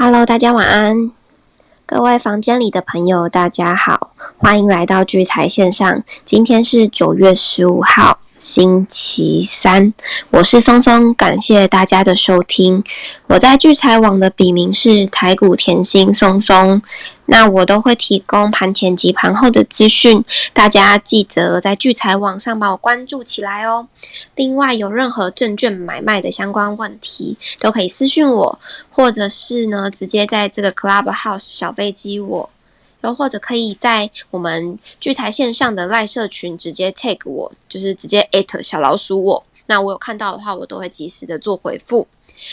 Hello，大家晚安。各位房间里的朋友，大家好，欢迎来到聚财线上。今天是九月十五号。星期三，我是松松，感谢大家的收听。我在聚财网的笔名是台股甜心松松，那我都会提供盘前及盘后的资讯，大家记得在聚财网上把我关注起来哦。另外，有任何证券买卖的相关问题，都可以私讯我，或者是呢，直接在这个 Clubhouse 小飞机我。又或者可以在我们聚财线上的赖社群直接 tag 我，就是直接 at 小老鼠我。那我有看到的话，我都会及时的做回复。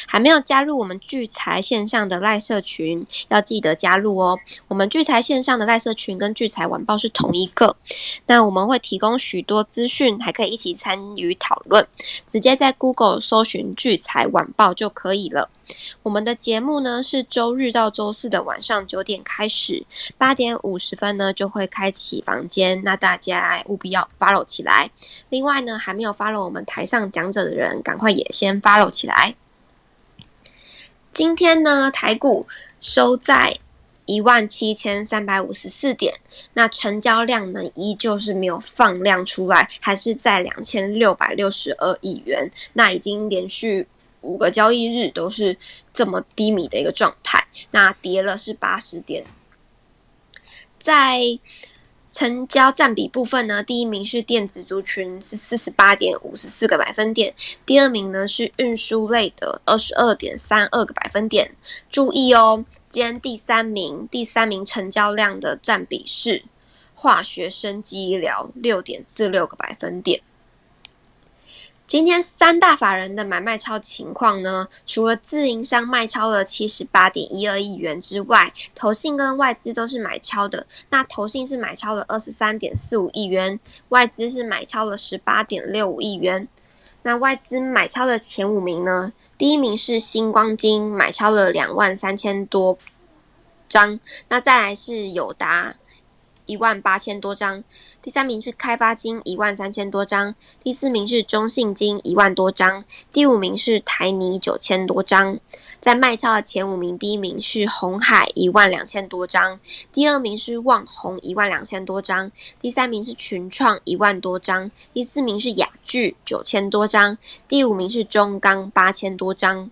还没有加入我们聚财线上的赖社群，要记得加入哦。我们聚财线上的赖社群跟聚财晚报是同一个。那我们会提供许多资讯，还可以一起参与讨论。直接在 Google 搜寻聚财晚报就可以了。我们的节目呢是周日到周四的晚上九点开始，八点五十分呢就会开启房间，那大家务必要 follow 起来。另外呢，还没有 follow 我们台上讲者的人，赶快也先 follow 起来。今天呢，台股收在一万七千三百五十四点，那成交量呢依旧是没有放量出来，还是在两千六百六十二亿元，那已经连续五个交易日都是这么低迷的一个状态，那跌了是八十点，在。成交占比部分呢，第一名是电子族群，是四十八点五十四个百分点；第二名呢是运输类的，二十二点三二个百分点。注意哦，今天第三名，第三名成交量的占比是化学生机医疗，六点四六个百分点。今天三大法人的买卖超情况呢？除了自营商卖超了七十八点一二亿元之外，投信跟外资都是买超的。那投信是买超了二十三点四五亿元，外资是买超了十八点六五亿元。那外资买超的前五名呢？第一名是星光金，买超了两万三千多张。那再来是友达。一万八千多张，第三名是开发金一万三千多张，第四名是中信金一万多张，第五名是台泥九千多张。在卖超的前五名，第一名是红海一万两千多张，第二名是旺宏一万两千多张，第三名是群创一万多张，第四名是雅聚九千多张，第五名是中钢八千多张。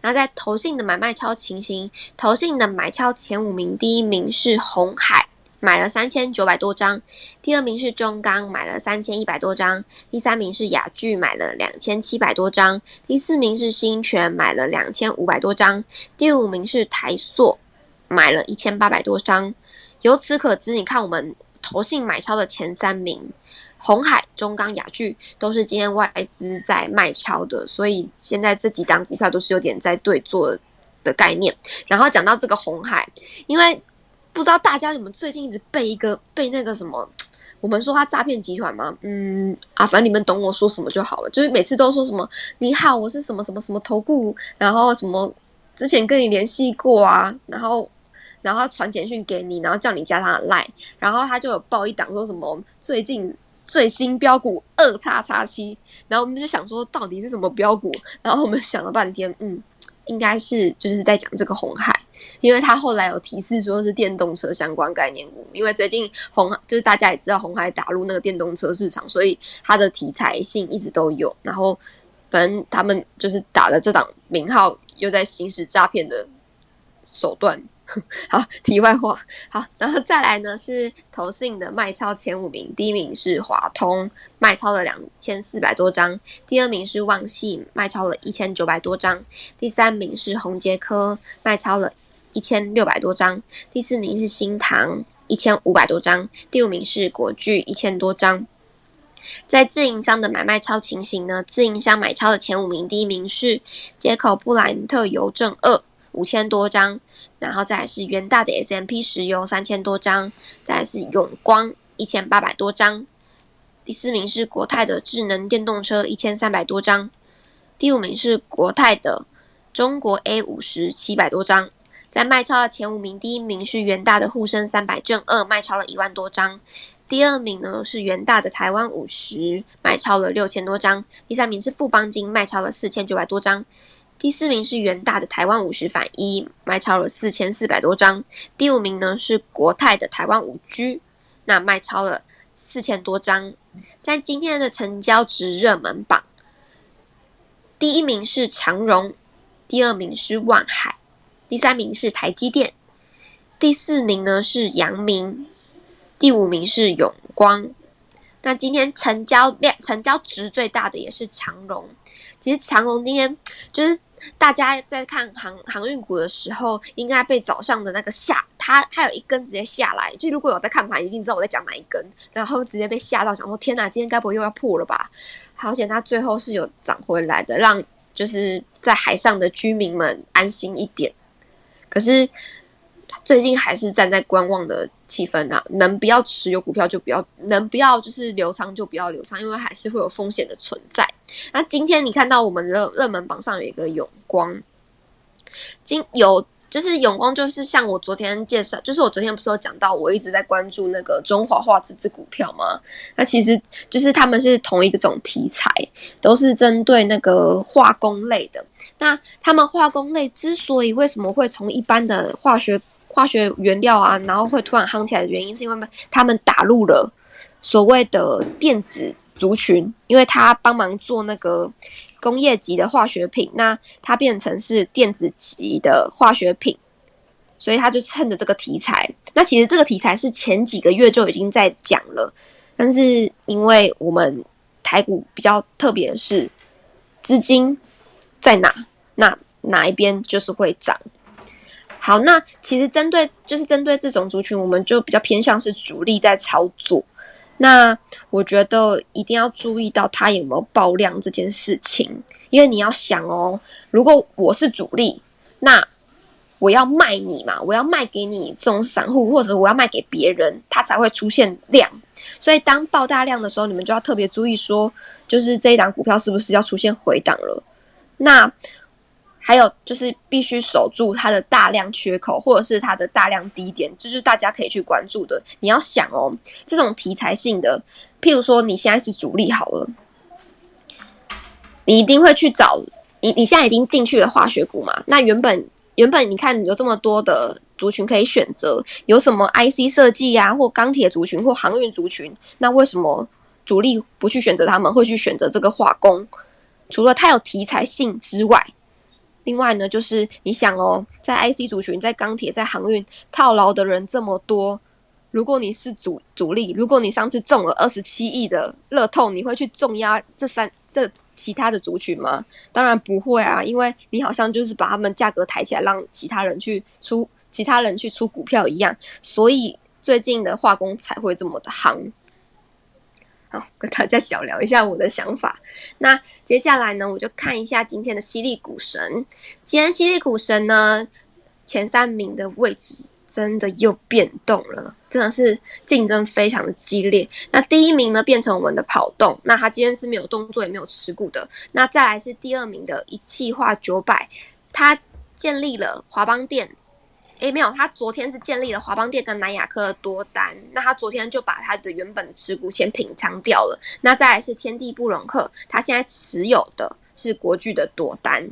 那在投信的买卖超情形，投信的买超前五名，第一名是红海。买了三千九百多张，第二名是中钢买了三千一百多张，第三名是雅聚买了两千七百多张，第四名是新泉买了两千五百多张，第五名是台塑买了一千八百多张。由此可知，你看我们投信买超的前三名，红海、中钢、雅聚都是今天外资在卖超的，所以现在这几档股票都是有点在对做的概念。然后讲到这个红海，因为。不知道大家有没有最近一直背一个背那个什么？我们说他诈骗集团吗？嗯啊，反正你们懂我说什么就好了。就是每次都说什么你好，我是什么什么什么投顾，然后什么之前跟你联系过啊，然后然后传简讯给你，然后叫你加他的 line，然后他就有报一档说什么最近最新标股二叉叉七，然后我们就想说到底是什么标股，然后我们想了半天，嗯。应该是就是在讲这个红海，因为他后来有提示说是电动车相关概念股，因为最近红就是大家也知道红海打入那个电动车市场，所以它的题材性一直都有。然后反正他们就是打了这档名号，又在行使诈骗的手段。好，题外话，好，然后再来呢是投信的卖超前五名，第一名是华通，卖超了两千四百多张；第二名是旺信，卖超了一千九百多张；第三名是宏杰科，卖超了一千六百多张；第四名是新唐，一千五百多张；第五名是国巨，一千多张。在自营商的买卖超情形呢，自营商买超的前五名，第一名是接口布兰特邮政二。五千多张，然后再是元大的 S M P 石油三千多张，再是永光一千八百多张，第四名是国泰的智能电动车一千三百多张，第五名是国泰的中国 A 五十七百多张，在卖超的前五名，第一名是元大的沪深三百正二卖超了一万多张，第二名呢是元大的台湾五十卖超了六千多张，第三名是富邦金卖超了四千九百多张。第四名是元大的台湾五十反一，卖超了四千四百多张。第五名呢是国泰的台湾五 G，那卖超了四千多张。在今天的成交值热门榜，第一名是长荣，第二名是万海，第三名是台积电，第四名呢是阳明，第五名是永光。那今天成交量、成交值最大的也是长荣。其实长荣今天就是。大家在看航航运股的时候，应该被早上的那个下，它它有一根直接下来。就如果有在看盘，一定知道我在讲哪一根。然后直接被吓到，想说天哪，今天该不会又要破了吧？好险，它最后是有涨回来的，让就是在海上的居民们安心一点。可是。最近还是站在观望的气氛啊，能不要持有股票就不要，能不要就是流仓就不要流仓，因为还是会有风险的存在。那今天你看到我们热热门榜上有一个永光，今有就是永光，就是像我昨天介绍，就是我昨天不是有讲到，我一直在关注那个中华化这支股票吗？那其实就是他们是同一个种题材，都是针对那个化工类的。那他们化工类之所以为什么会从一般的化学化学原料啊，然后会突然夯起来的原因，是因为他们打入了所谓的电子族群，因为他帮忙做那个工业级的化学品，那它变成是电子级的化学品，所以它就趁着这个题材。那其实这个题材是前几个月就已经在讲了，但是因为我们台股比较特别的是资金在哪，那哪一边就是会涨。好，那其实针对就是针对这种族群，我们就比较偏向是主力在操作。那我觉得一定要注意到它有没有爆量这件事情，因为你要想哦，如果我是主力，那我要卖你嘛，我要卖给你这种散户，或者我要卖给别人，它才会出现量。所以当爆大量的时候，你们就要特别注意说，就是这一档股票是不是要出现回档了？那。还有就是必须守住它的大量缺口，或者是它的大量低点，这是大家可以去关注的。你要想哦，这种题材性的，譬如说你现在是主力好了，你一定会去找你。你现在已经进去了化学股嘛？那原本原本你看有这么多的族群可以选择，有什么 IC 设计呀，或钢铁族群，或航运族群，那为什么主力不去选择他们，会去选择这个化工？除了它有题材性之外。另外呢，就是你想哦，在 IC 族群、在钢铁、在航运套牢的人这么多，如果你是主主力，如果你上次中了二十七亿的乐透，你会去重压这三这其他的族群吗？当然不会啊，因为你好像就是把他们价格抬起来，让其他人去出其他人去出股票一样，所以最近的化工才会这么的夯。好，跟大家小聊一下我的想法。那接下来呢，我就看一下今天的犀利股神。今天犀利股神呢，前三名的位置真的又变动了，真的是竞争非常的激烈。那第一名呢，变成我们的跑动，那他今天是没有动作也没有持股的。那再来是第二名的一气化九百，他建立了华邦店。诶，没有，他昨天是建立了华邦店跟南亚科的多单，那他昨天就把他的原本持股先平仓掉了。那再来是天地布隆克，他现在持有的是国巨的多单。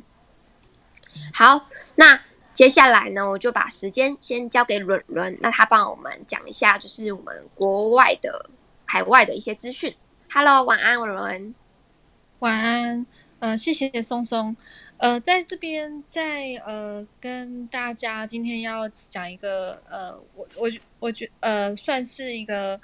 好，那接下来呢，我就把时间先交给伦伦，那他帮我们讲一下，就是我们国外的海外的一些资讯。Hello，晚安，伦伦。晚安，呃，谢谢松松。呃，在这边，在呃，跟大家今天要讲一个呃，我我我觉呃，算是一个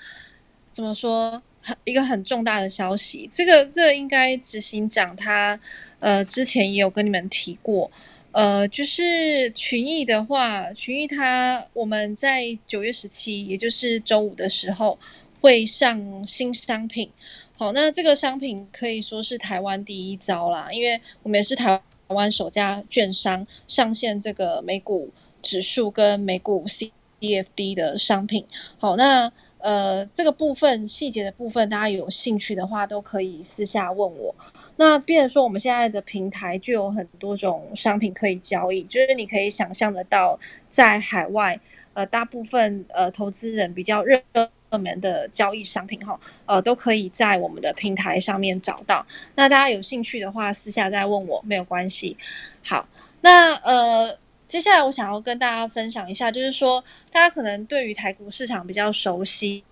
怎么说，很一个很重大的消息。这个这应该执行长他呃之前也有跟你们提过，呃，就是群益的话，群益他我们在九月十七，也就是周五的时候会上新商品。好，那这个商品可以说是台湾第一招啦，因为我们也是台湾。台湾首家券商上线这个美股指数跟美股 C D F D 的商品，好，那呃这个部分细节的部分，大家有兴趣的话都可以私下问我。那变成说我们现在的平台就有很多种商品可以交易，就是你可以想象得到，在海外呃大部分呃投资人比较热热门的交易商品哈，呃，都可以在我们的平台上面找到。那大家有兴趣的话，私下再问我没有关系。好，那呃，接下来我想要跟大家分享一下，就是说大家可能对于台股市场比较熟悉，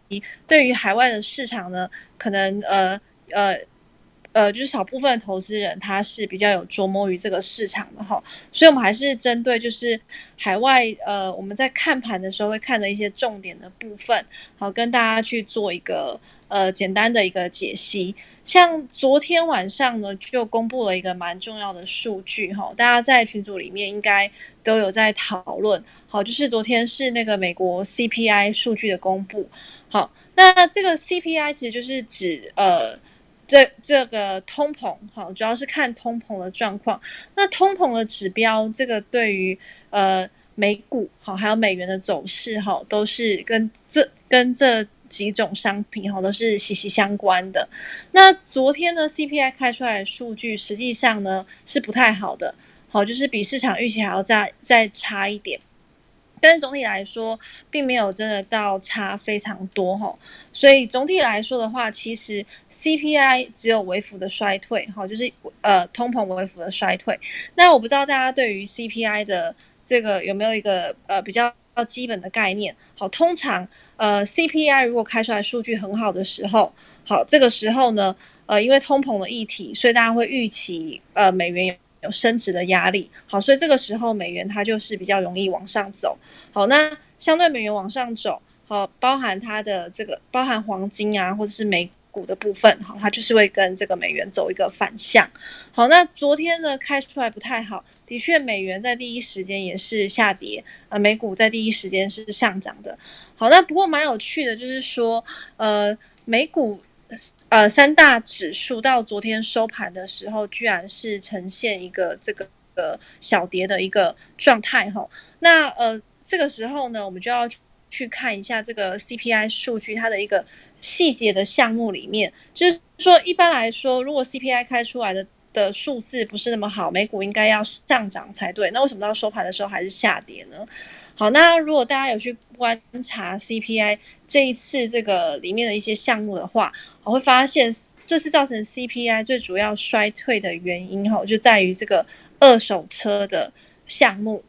对于海外的市场呢，可能呃呃。呃，就是少部分投资人他是比较有琢磨于这个市场的哈，所以我们还是针对就是海外呃我们在看盘的时候会看的一些重点的部分，好跟大家去做一个呃简单的一个解析。像昨天晚上呢就公布了一个蛮重要的数据哈，大家在群组里面应该都有在讨论，好，就是昨天是那个美国 CPI 数据的公布，好，那这个 CPI 其实就是指呃。这这个通膨，哈，主要是看通膨的状况。那通膨的指标，这个对于呃美股，哈，还有美元的走势，哈，都是跟这跟这几种商品，哈，都是息息相关的。那昨天呢，CPI 开出来的数据，实际上呢是不太好的，好，就是比市场预期还要再再差一点。但是总体来说，并没有真的到差非常多哈，所以总体来说的话，其实 CPI 只有微幅的衰退哈，就是呃通膨微幅的衰退。那我不知道大家对于 CPI 的这个有没有一个呃比较基本的概念？好，通常呃 CPI 如果开出来数据很好的时候，好这个时候呢，呃因为通膨的议题，所以大家会预期呃美元有有。升值的压力，好，所以这个时候美元它就是比较容易往上走，好，那相对美元往上走，好，包含它的这个包含黄金啊，或者是美股的部分，好，它就是会跟这个美元走一个反向，好，那昨天呢开出来不太好，的确美元在第一时间也是下跌，呃，美股在第一时间是上涨的，好，那不过蛮有趣的，就是说，呃，美股。呃，三大指数到昨天收盘的时候，居然是呈现一个这个呃小跌的一个状态哈。那呃，这个时候呢，我们就要去看一下这个 CPI 数据它的一个细节的项目里面，就是说一般来说，如果 CPI 开出来的的数字不是那么好，美股应该要上涨才对。那为什么到收盘的时候还是下跌呢？好，那如果大家有去观察 CPI 这一次这个里面的一些项目的话，我会发现这是造成 CPI 最主要衰退的原因哈，就在于这个二手车的项目。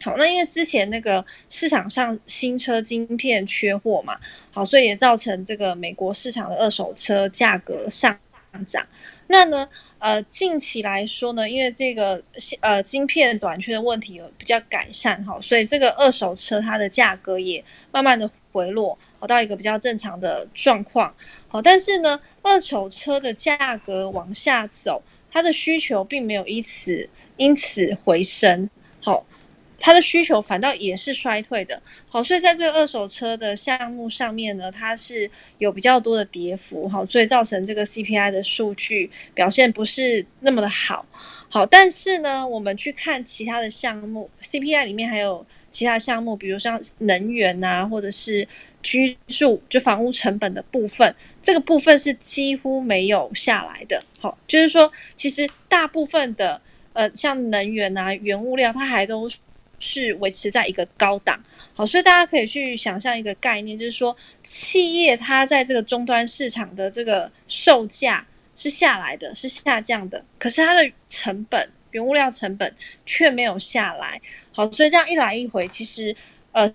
好，那因为之前那个市场上新车晶片缺货嘛，好，所以也造成这个美国市场的二手车价格上涨。那呢？呃，近期来说呢，因为这个呃晶片短缺的问题有比较改善哈，所以这个二手车它的价格也慢慢的回落，好到一个比较正常的状况。好，但是呢，二手车的价格往下走，它的需求并没有因此因此回升。好。它的需求反倒也是衰退的，好，所以在这个二手车的项目上面呢，它是有比较多的跌幅，好，所以造成这个 CPI 的数据表现不是那么的好，好，但是呢，我们去看其他的项目，CPI 里面还有其他项目，比如像能源啊，或者是居住就房屋成本的部分，这个部分是几乎没有下来的，好，就是说其实大部分的呃像能源啊、原物料，它还都。是维持在一个高档，好，所以大家可以去想象一个概念，就是说企业它在这个终端市场的这个售价是下来的，是下降的，可是它的成本、原物料成本却没有下来，好，所以这样一来一回，其实呃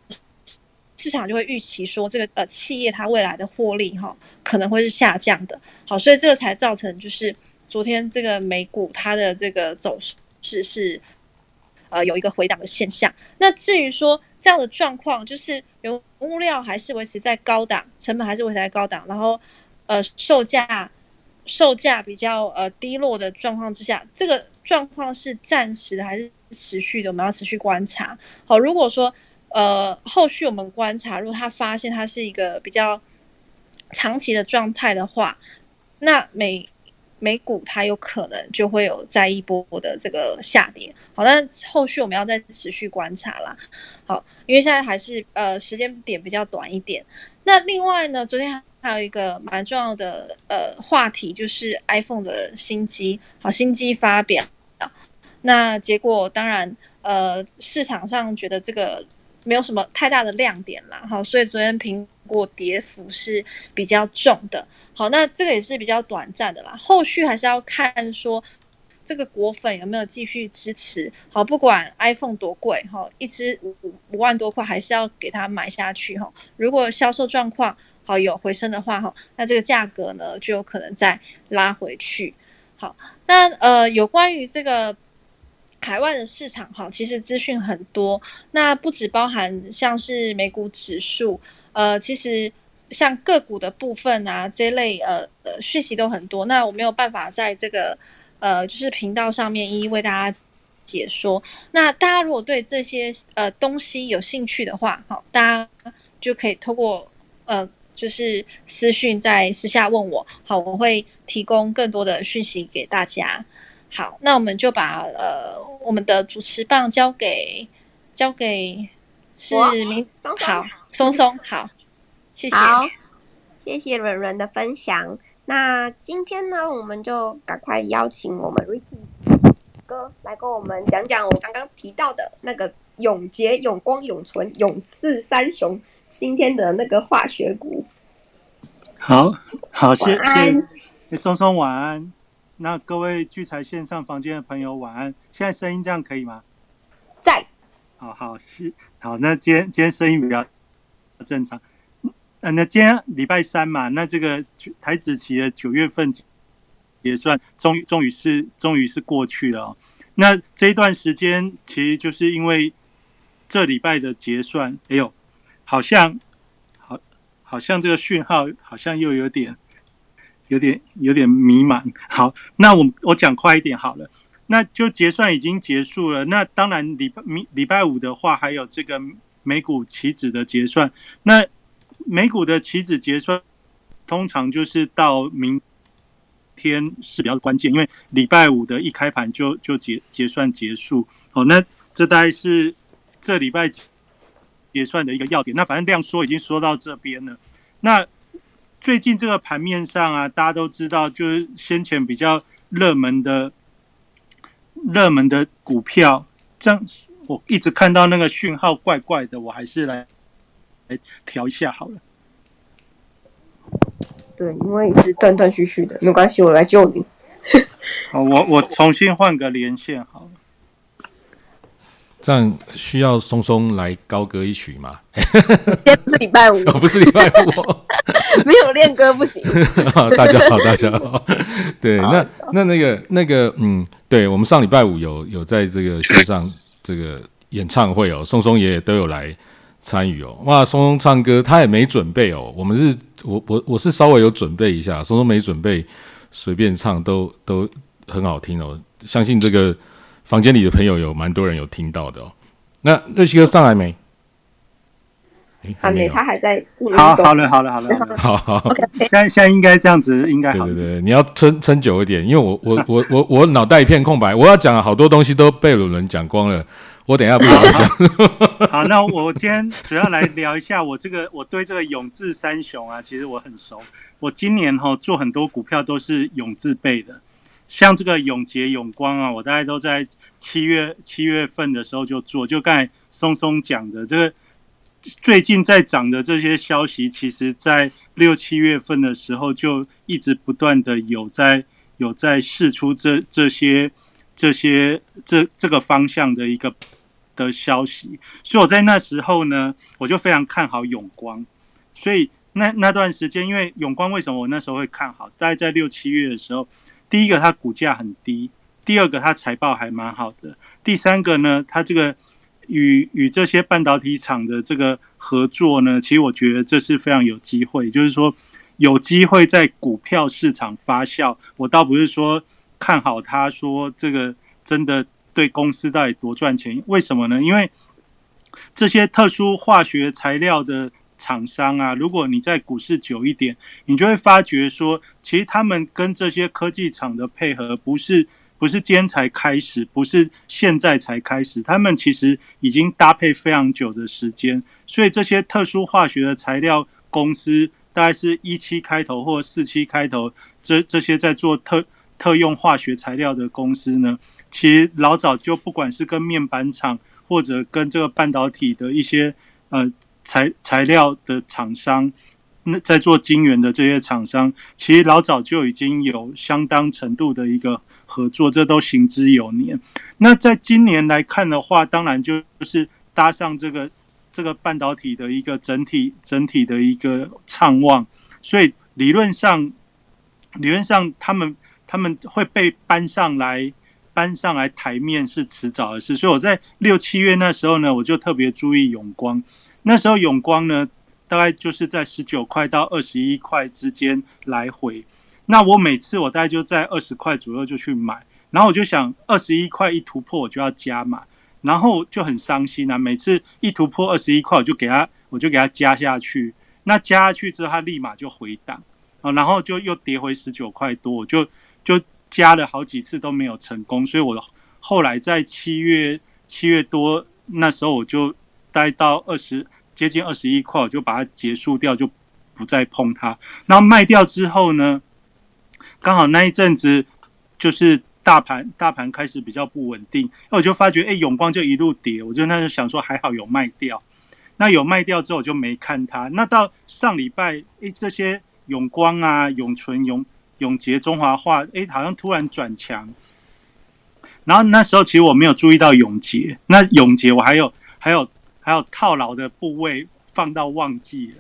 市场就会预期说这个呃企业它未来的获利哈可能会是下降的，好，所以这个才造成就是昨天这个美股它的这个走势是。呃，有一个回档的现象。那至于说这样的状况，就是原物料还是维持在高档，成本还是维持在高档，然后呃，售价售价比较呃低落的状况之下，这个状况是暂时的还是持续的？我们要持续观察。好，如果说呃后续我们观察，如果他发现它是一个比较长期的状态的话，那每美股它有可能就会有再一波的这个下跌，好，那后续我们要再持续观察啦。好，因为现在还是呃时间点比较短一点。那另外呢，昨天还有一个蛮重要的呃话题，就是 iPhone 的新机，好，新机发表，那结果当然呃市场上觉得这个没有什么太大的亮点啦，哈，所以昨天苹果跌幅是比较重的。好，那这个也是比较短暂的啦，后续还是要看说这个果粉有没有继续支持。好，不管 iPhone 多贵，哈，一支五五万多块，还是要给它买下去，哈。如果销售状况好有回升的话，哈，那这个价格呢就有可能再拉回去。好，那呃，有关于这个。海外的市场哈，其实资讯很多，那不只包含像是美股指数，呃，其实像个股的部分啊，这类呃呃讯息都很多。那我没有办法在这个呃就是频道上面一一为大家解说。那大家如果对这些呃东西有兴趣的话，好，大家就可以透过呃就是私讯在私下问我，好，我会提供更多的讯息给大家。好，那我们就把呃我们的主持棒交给交给是明好松松好，谢谢好谢谢软软的分享。那今天呢，我们就赶快邀请我们 Ricky 哥来跟我们讲讲我刚刚提到的那个永杰、永光、永存、永次三雄今天的那个化学股。好好，谢谢松松晚安。那各位聚财线上房间的朋友，晚安！现在声音这样可以吗？在。好好是好，那今天今天声音比较正常。嗯，那今天礼拜三嘛，那这个台子期的九月份也算终于终于是终于是过去了。那这一段时间其实就是因为这礼拜的结算，哎呦，好像好好像这个讯号好像又有点。有点有点迷茫。好，那我我讲快一点好了。那就结算已经结束了。那当然礼拜明礼拜五的话，还有这个美股期指的结算。那美股的期指结算通常就是到明天是比较关键，因为礼拜五的一开盘就就结结算结束。哦，那这大概是这礼拜结算的一个要点。那反正量缩已经说到这边了。那最近这个盘面上啊，大家都知道，就是先前比较热门的、热门的股票，这样我一直看到那个讯号怪怪的，我还是来来调一下好了。对，因为一直断断续续的，没关系，我来救你。好，我我重新换个连线。这样需要松松来高歌一曲吗？今天不是礼拜五，哦不是礼拜五，没有练歌不行。大家好，大家好。对，那那那个那个，嗯，对我们上礼拜五有有在这个线上这个演唱会哦，松松爷爷都有来参与哦。哇，松松唱歌他也没准备哦，我们是我我我是稍微有准备一下，松松没准备，随便唱都都很好听哦。相信这个。房间里的朋友有蛮多人有听到的哦。那瑞奇哥上来没？还没，他还在进好，好了，好了，好了，好好。OK，现在现在应该这样子，应该好对对对，你要撑撑久一点，因为我我我我我脑袋一片空白，我要讲好多东西都被鲁伦讲光了，我等一下不好讲。好，那我今天主要来聊一下 我这个我对这个永志三雄啊，其实我很熟，我今年哈做很多股票都是永志背的。像这个永捷、永光啊，我大概都在七月七月份的时候就做。就刚才松松讲的，这个最近在涨的这些消息，其实在六七月份的时候就一直不断的有在有在试出这这些这些这这个方向的一个的消息。所以我在那时候呢，我就非常看好永光。所以那那段时间，因为永光为什么我那时候会看好？大概在六七月的时候。第一个，它股价很低；第二个，它财报还蛮好的；第三个呢，它这个与与这些半导体厂的这个合作呢，其实我觉得这是非常有机会，就是说有机会在股票市场发酵。我倒不是说看好它，说这个真的对公司到底多赚钱？为什么呢？因为这些特殊化学材料的。厂商啊，如果你在股市久一点，你就会发觉说，其实他们跟这些科技厂的配合不是不是今天才开始，不是现在才开始，他们其实已经搭配非常久的时间。所以这些特殊化学的材料公司，大概是一七开头或四七开头，这这些在做特特用化学材料的公司呢，其实老早就不管是跟面板厂或者跟这个半导体的一些呃材材料的厂商，那在做晶圆的这些厂商，其实老早就已经有相当程度的一个合作，这都行之有年。那在今年来看的话，当然就是搭上这个这个半导体的一个整体整体的一个畅旺，所以理论上理论上他们他们会被搬上来。搬上来台面是迟早的事，所以我在六七月那时候呢，我就特别注意永光。那时候永光呢，大概就是在十九块到二十一块之间来回。那我每次我大概就在二十块左右就去买，然后我就想二十一块一突破我就要加码，然后就很伤心啊。每次一突破二十一块，我就给他我就给他加下去。那加下去之后，它立马就回档啊，然后就又跌回十九块多，我就就。加了好几次都没有成功，所以我后来在七月七月多那时候我就待到二十接近二十一块，我就把它结束掉，就不再碰它。然后卖掉之后呢，刚好那一阵子就是大盘大盘开始比较不稳定，那我就发觉哎永光就一路跌，我就那时候想说还好有卖掉。那有卖掉之后我就没看它。那到上礼拜哎这些永光啊永存永。永杰中华化，哎，好像突然转强。然后那时候其实我没有注意到永杰，那永杰我还有还有还有套牢的部位放到忘记了。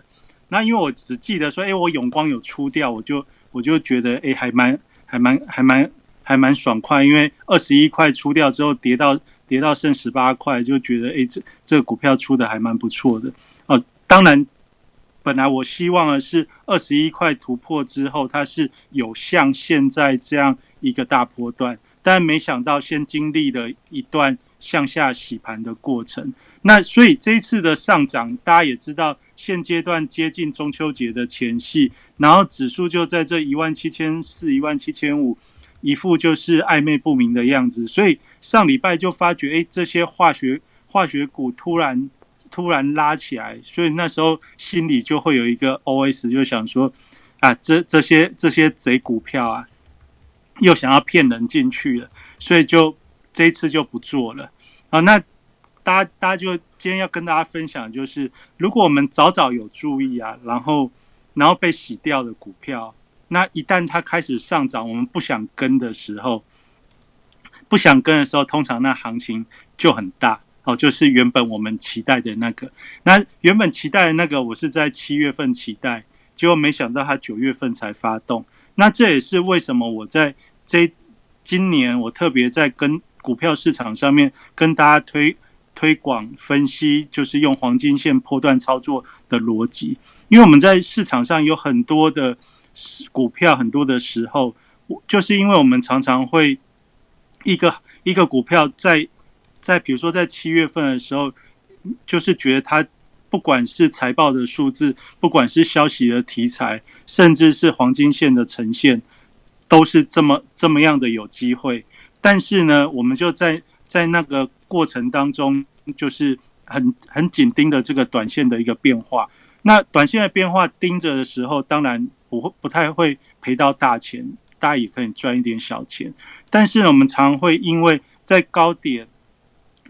那因为我只记得说，哎，我永光有出掉，我就我就觉得，哎，还蛮还蛮还蛮还蛮爽快。因为二十一块出掉之后，跌到跌到剩十八块，就觉得，哎，这这个股票出的还蛮不错的。哦，当然。本来我希望的是二十一块突破之后，它是有像现在这样一个大波段，但没想到先经历了一段向下洗盘的过程。那所以这一次的上涨，大家也知道，现阶段接近中秋节的前夕，然后指数就在这一万七千四、一万七千五，一副就是暧昧不明的样子。所以上礼拜就发觉，哎，这些化学化学股突然。突然拉起来，所以那时候心里就会有一个 OS，就想说啊，这这些这些贼股票啊，又想要骗人进去了，所以就这一次就不做了啊。那大家大家就今天要跟大家分享，就是如果我们早早有注意啊，然后然后被洗掉的股票，那一旦它开始上涨，我们不想跟的时候，不想跟的时候，通常那行情就很大。哦，就是原本我们期待的那个，那原本期待的那个，我是在七月份期待，结果没想到它九月份才发动。那这也是为什么我在这今年我特别在跟股票市场上面跟大家推推广分析，就是用黄金线波段操作的逻辑。因为我们在市场上有很多的股票，很多的时候，就是因为我们常常会一个一个股票在。在比如说，在七月份的时候，就是觉得它不管是财报的数字，不管是消息的题材，甚至是黄金线的呈现，都是这么这么样的有机会。但是呢，我们就在在那个过程当中，就是很很紧盯的这个短线的一个变化。那短线的变化盯着的时候，当然不会不太会赔到大钱，大家也可以赚一点小钱。但是呢，我们常会因为在高点。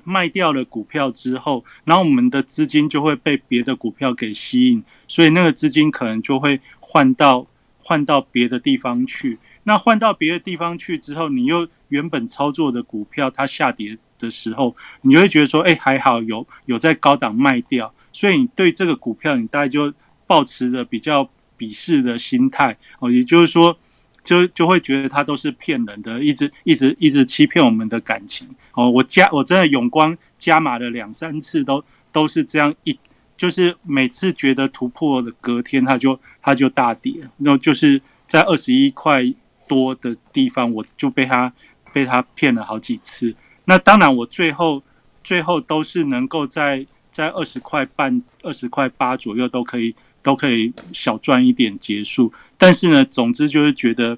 卖掉了股票之后，然后我们的资金就会被别的股票给吸引，所以那个资金可能就会换到换到别的地方去。那换到别的地方去之后，你又原本操作的股票它下跌的时候，你就会觉得说，哎，还好有有在高档卖掉，所以你对这个股票你大概就保持着比较鄙视的心态哦，也就是说。就就会觉得他都是骗人的，一直一直一直欺骗我们的感情哦。我加我真的永光加码了两三次，都都是这样一，就是每次觉得突破的隔天，他就他就大跌，然后就是在二十一块多的地方，我就被他被他骗了好几次。那当然，我最后最后都是能够在在二十块半、二十块八左右都可以。都可以小赚一点结束，但是呢，总之就是觉得，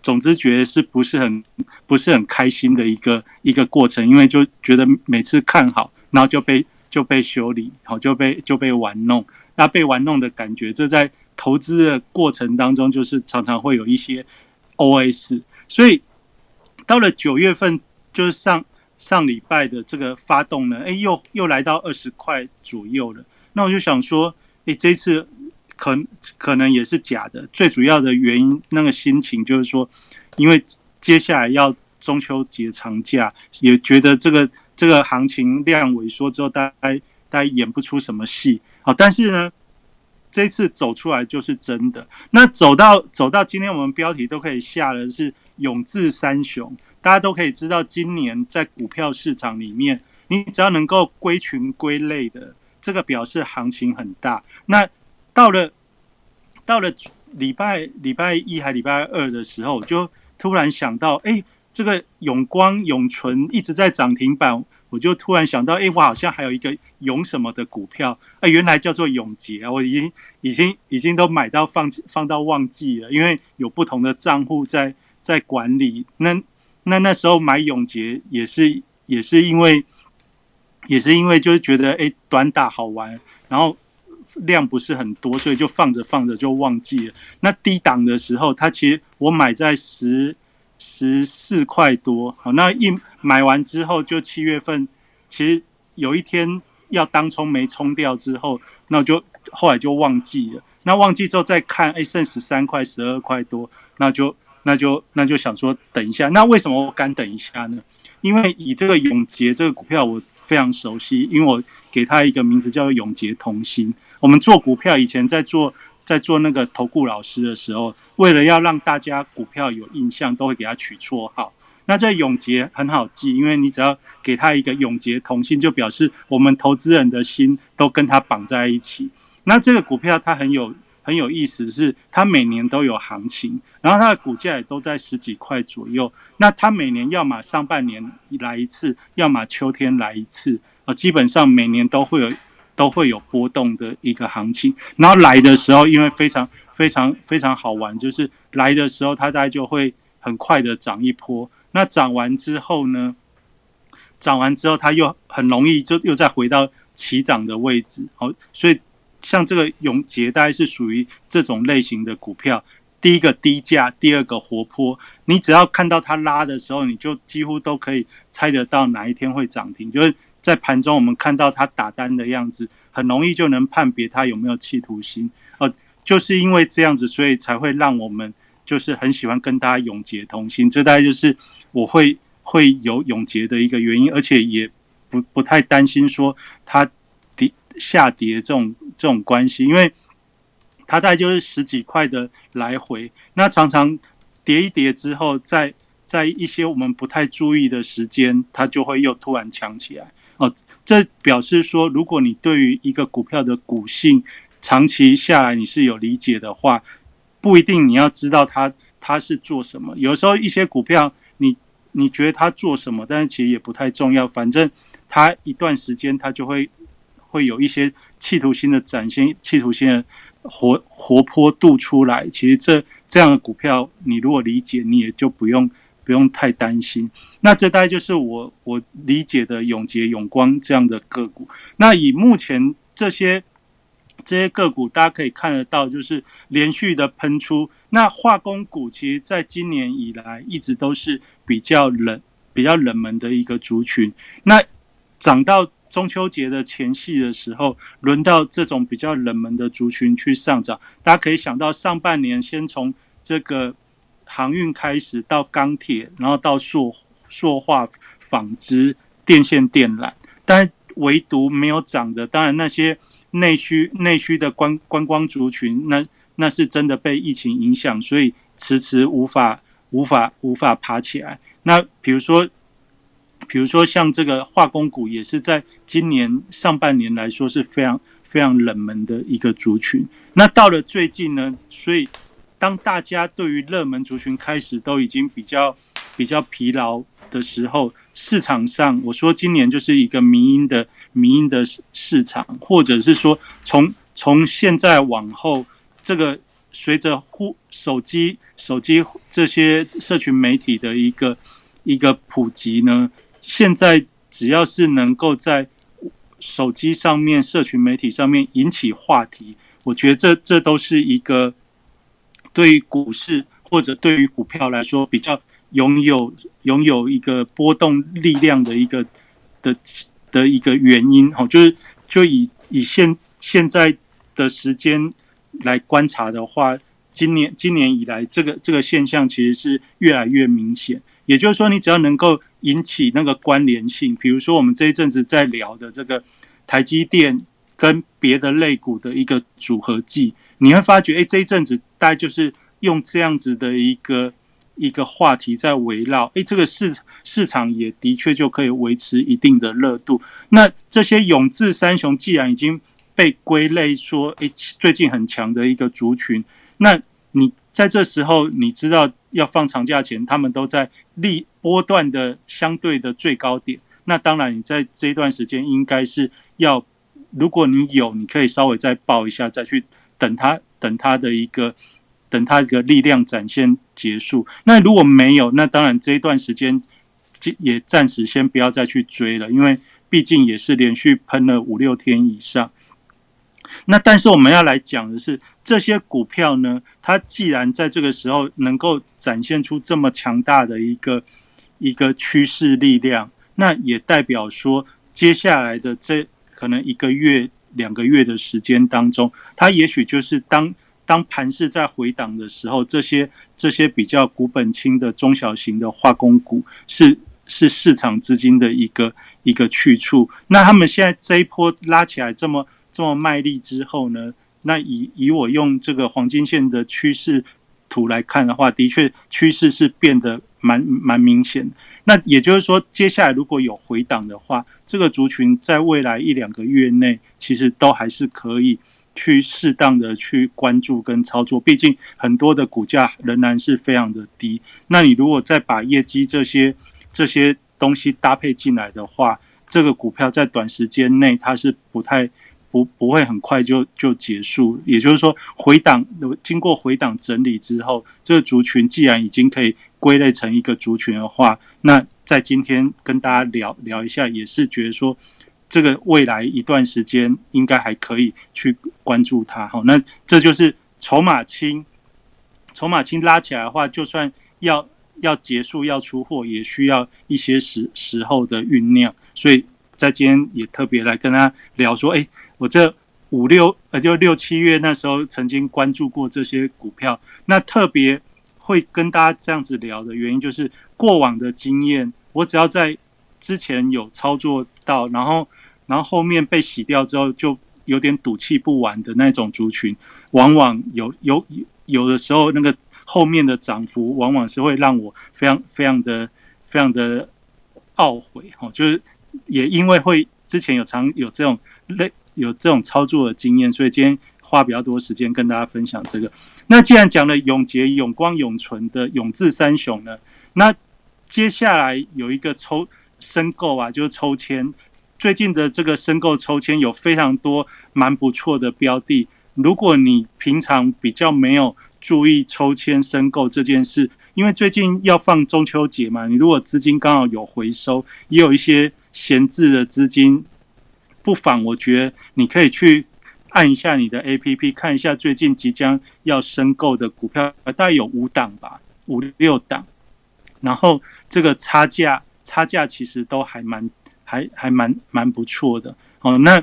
总之觉得是不是很不是很开心的一个一个过程，因为就觉得每次看好，然后就被就被修理，好就被就被玩弄，那被玩弄的感觉，这在投资的过程当中，就是常常会有一些 OS，所以到了九月份，就是上上礼拜的这个发动呢，哎，又又来到二十块左右了。那我就想说，哎，这次可可能也是假的。最主要的原因，那个心情就是说，因为接下来要中秋节长假，也觉得这个这个行情量萎缩之后，大家大家演不出什么戏。好，但是呢，这次走出来就是真的。那走到走到今天，我们标题都可以下的是永志三雄。大家都可以知道，今年在股票市场里面，你只要能够归群归类的，这个表示行情很大。那到了到了礼拜礼拜一还礼拜二的时候，就突然想到，哎，这个永光永存一直在涨停板，我就突然想到，哎，我好像还有一个永什么的股票，啊，原来叫做永杰，我已经 已经已经都买到放放到忘记了，因为有不同的账户在在管理那。那那时候买永杰也是也是因为也是因为就是觉得哎短打好玩，然后量不是很多，所以就放着放着就忘记了。那低档的时候，它其实我买在十十四块多，好，那一买完之后就七月份，其实有一天要当冲没冲掉之后，那我就后来就忘记了。那忘记之后再看，哎剩十三块十二块多，那就。那就那就想说等一下，那为什么我敢等一下呢？因为以这个永杰这个股票我非常熟悉，因为我给他一个名字叫做永杰同心。我们做股票以前在做在做那个投顾老师的时候，为了要让大家股票有印象，都会给他取绰号。那这永杰很好记，因为你只要给他一个永杰同心，就表示我们投资人的心都跟他绑在一起。那这个股票它很有。很有意思，是它每年都有行情，然后它的股价也都在十几块左右。那它每年要么上半年来一次，要么秋天来一次，啊，基本上每年都会有都会有波动的一个行情。然后来的时候，因为非常非常非常好玩，就是来的时候它大概就会很快的涨一波。那涨完之后呢，涨完之后它又很容易就又再回到起涨的位置，好，所以。像这个永捷，大概是属于这种类型的股票。第一个低价，第二个活泼。你只要看到它拉的时候，你就几乎都可以猜得到哪一天会涨停。就是在盘中，我们看到它打单的样子，很容易就能判别它有没有企图心。哦，就是因为这样子，所以才会让我们就是很喜欢跟大家永结同心。这大概就是我会会有永结的一个原因，而且也不不太担心说它。下跌这种这种关系，因为它大概就是十几块的来回，那常常跌一跌之后，在在一些我们不太注意的时间，它就会又突然强起来哦。这表示说，如果你对于一个股票的股性长期下来你是有理解的话，不一定你要知道它它是做什么。有时候一些股票，你你觉得它做什么，但是其实也不太重要，反正它一段时间它就会。会有一些企图心的展现，企图心的活活泼度出来。其实这这样的股票，你如果理解，你也就不用不用太担心。那这大概就是我我理解的永捷永光这样的个股。那以目前这些这些个股，大家可以看得到，就是连续的喷出。那化工股其实在今年以来一直都是比较冷、比较冷门的一个族群。那涨到。中秋节的前夕的时候，轮到这种比较冷门的族群去上涨。大家可以想到，上半年先从这个航运开始，到钢铁，然后到塑塑化、纺织、电线电缆，但唯独没有涨的，当然那些内需内需的观观光族群，那那是真的被疫情影响，所以迟迟无法无法无法爬起来。那比如说。比如说像这个化工股，也是在今年上半年来说是非常非常冷门的一个族群。那到了最近呢，所以当大家对于热门族群开始都已经比较比较疲劳的时候，市场上我说今年就是一个民营的民营的市场，或者是说从从现在往后，这个随着互手机手机这些社群媒体的一个一个普及呢。现在只要是能够在手机上面、社群媒体上面引起话题，我觉得这这都是一个对于股市或者对于股票来说比较拥有拥有一个波动力量的一个的的一个原因哦，就是就以以现现在的时间来观察的话，今年今年以来这个这个现象其实是越来越明显。也就是说，你只要能够引起那个关联性，比如说我们这一阵子在聊的这个台积电跟别的类股的一个组合技，你会发觉，哎，这一阵子大概就是用这样子的一个一个话题在围绕，哎，这个市市场也的确就可以维持一定的热度。那这些永志三雄既然已经被归类说，哎，最近很强的一个族群，那你在这时候，你知道？要放长假前，他们都在立波段的相对的最高点。那当然，你在这一段时间应该是要，如果你有，你可以稍微再报一下，再去等它，等它的一个，等它一个力量展现结束。那如果没有，那当然这一段时间也暂时先不要再去追了，因为毕竟也是连续喷了五六天以上。那但是我们要来讲的是。这些股票呢，它既然在这个时候能够展现出这么强大的一个一个趋势力量，那也代表说，接下来的这可能一个月、两个月的时间当中，它也许就是当当盘势在回档的时候，这些这些比较股本轻的中小型的化工股是是市场资金的一个一个去处。那他们现在这一波拉起来这么这么卖力之后呢？那以以我用这个黄金线的趋势图来看的话，的确趋势是变得蛮蛮明显。那也就是说，接下来如果有回档的话，这个族群在未来一两个月内，其实都还是可以去适当的去关注跟操作。毕竟很多的股价仍然是非常的低。那你如果再把业绩这些这些东西搭配进来的话，这个股票在短时间内它是不太。不不会很快就就结束，也就是说回档经过回档整理之后，这个族群既然已经可以归类成一个族群的话，那在今天跟大家聊聊一下，也是觉得说这个未来一段时间应该还可以去关注它。好，那这就是筹码轻，筹码轻拉起来的话，就算要要结束要出货，也需要一些时时候的酝酿。所以在今天也特别来跟他聊说，哎。我这五六呃，就六七月那时候曾经关注过这些股票，那特别会跟大家这样子聊的原因，就是过往的经验，我只要在之前有操作到，然后然后后面被洗掉之后，就有点赌气不完的那种族群，往往有有有的时候那个后面的涨幅，往往是会让我非常非常的非常的懊悔哈，就是也因为会之前有常有这种类。有这种操作的经验，所以今天花比较多时间跟大家分享这个。那既然讲了永杰、永光、永存的永志三雄呢，那接下来有一个抽申购啊，就是抽签。最近的这个申购抽签有非常多蛮不错的标的。如果你平常比较没有注意抽签申购这件事，因为最近要放中秋节嘛，你如果资金刚好有回收，也有一些闲置的资金。不妨，我觉得你可以去按一下你的 A P P，看一下最近即将要申购的股票，大概有五档吧，五六档。然后这个差价，差价其实都还蛮，还还蛮蛮不错的。哦，那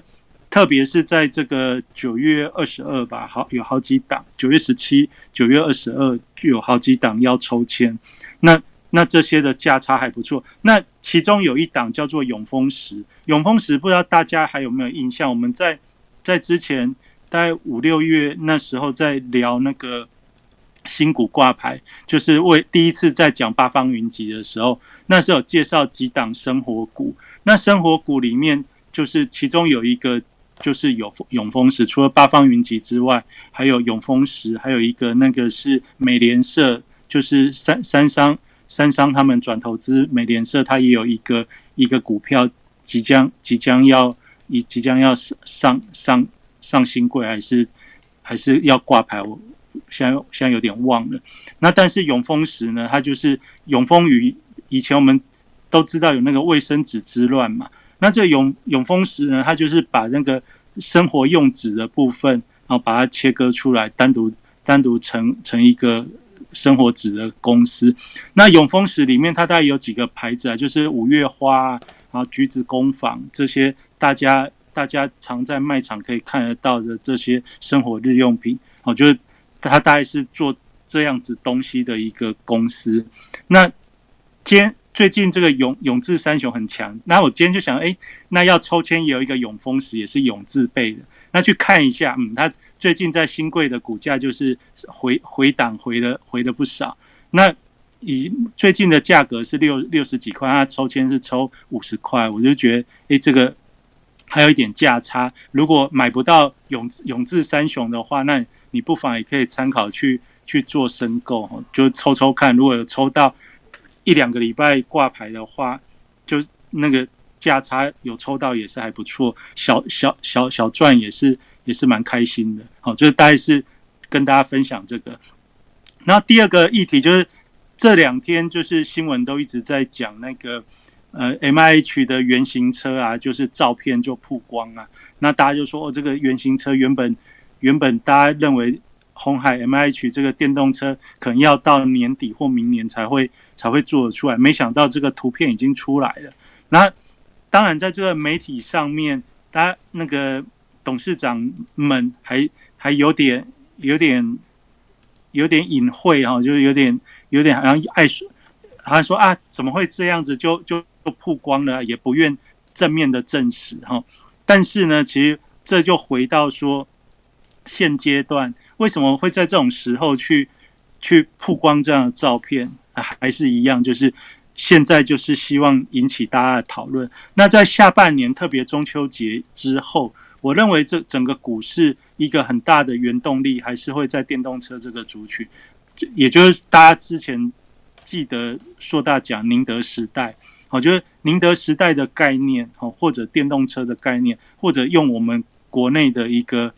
特别是在这个九月二十二吧，好有好几档，九月十七、九月二十二有好几档要抽签。那那这些的价差还不错。那其中有一档叫做永丰石，永丰石不知道大家还有没有印象？我们在在之前大概五六月那时候在聊那个新股挂牌，就是为第一次在讲八方云集的时候，那时候介绍几档生活股。那生活股里面，就是其中有一个就是有永丰石，除了八方云集之外，还有永丰石，还有一个那个是美联社，就是三三商。三商他们转投资美联社，它也有一个一个股票即将即将要以即将要上上上上新贵，还是还是要挂牌？我现在现在有点忘了。那但是永丰石呢？它就是永丰鱼。以前我们都知道有那个卫生纸之乱嘛。那这永永丰石呢？它就是把那个生活用纸的部分，然后把它切割出来，单独单独成成一个。生活纸的公司。那永丰石里面，它大概有几个牌子啊，就是五月花啊、然后橘子工坊这些，大家大家常在卖场可以看得到的这些生活日用品，哦，就是它大概是做这样子东西的一个公司。那今天最近这个永永志三雄很强，那我今天就想，哎，那要抽签也有一个永丰石，也是永字辈的。那去看一下，嗯，它最近在新贵的股价就是回回档回了回了不少。那以最近的价格是六六十几块，它抽签是抽五十块，我就觉得，哎，这个还有一点价差。如果买不到永永志三雄的话，那你不妨也可以参考去去做申购，就抽抽看。如果有抽到一两个礼拜挂牌的话，就那个。价差有抽到也是还不错，小小小小赚也是也是蛮开心的。好，这大概是跟大家分享这个。那第二个议题就是这两天就是新闻都一直在讲那个呃 M I H 的原型车啊，就是照片就曝光啊。那大家就说哦，这个原型车原本原本大家认为红海 M I H 这个电动车可能要到年底或明年才会才会做得出来，没想到这个图片已经出来了。那当然，在这个媒体上面，他那个董事长们还还有点、有点、有点隐晦哈，就是有点、有点好像爱说，好像说啊，怎么会这样子就就就曝光了，也不愿正面的证实哈。但是呢，其实这就回到说，现阶段为什么会在这种时候去去曝光这样的照片，还是一样，就是。现在就是希望引起大家的讨论。那在下半年，特别中秋节之后，我认为这整个股市一个很大的原动力还是会在电动车这个族群，也就是大家之前记得硕大讲宁德时代，我觉得宁德时代的概念，好，或者电动车的概念，或者用我们国内的一个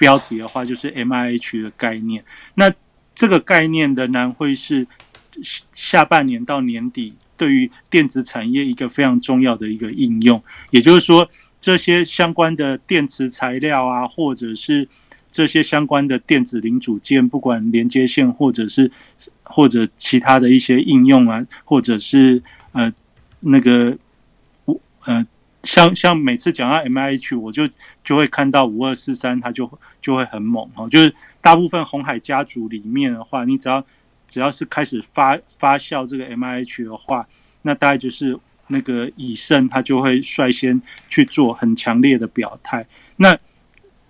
标题的话，就是 M I H 的概念。那这个概念仍然会是。下半年到年底，对于电子产业一个非常重要的一个应用，也就是说，这些相关的电池材料啊，或者是这些相关的电子零组件，不管连接线或者是或者其他的一些应用啊，或者是呃那个五呃像像每次讲到 M I H，我就就会看到五二四三，它就就会很猛。哦，就是大部分红海家族里面的话，你只要只要是开始发发酵这个 M I H 的话，那大概就是那个以盛他就会率先去做很强烈的表态。那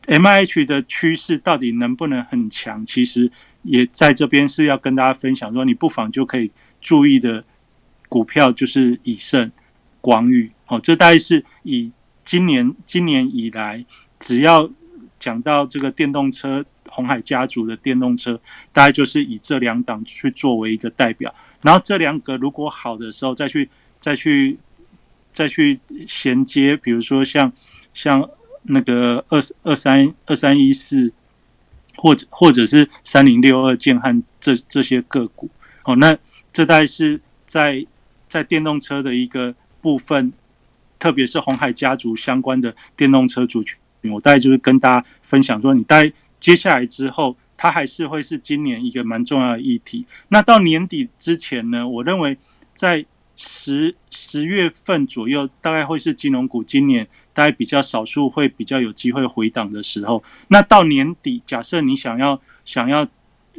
M I H 的趋势到底能不能很强？其实也在这边是要跟大家分享，说你不妨就可以注意的股票就是以盛、广宇。哦，这大概是以今年今年以来，只要讲到这个电动车。红海家族的电动车，大概就是以这两档去作为一个代表，然后这两个如果好的时候，再去再去再去衔接，比如说像像那个二二三二三一四，或者或者是三零六二建汉这这些个股，哦，那这大概是在在电动车的一个部分，特别是红海家族相关的电动车族群，我大概就是跟大家分享说，你大概。接下来之后，它还是会是今年一个蛮重要的议题。那到年底之前呢，我认为在十十月份左右，大概会是金融股今年大概比较少数会比较有机会回档的时候。那到年底，假设你想要想要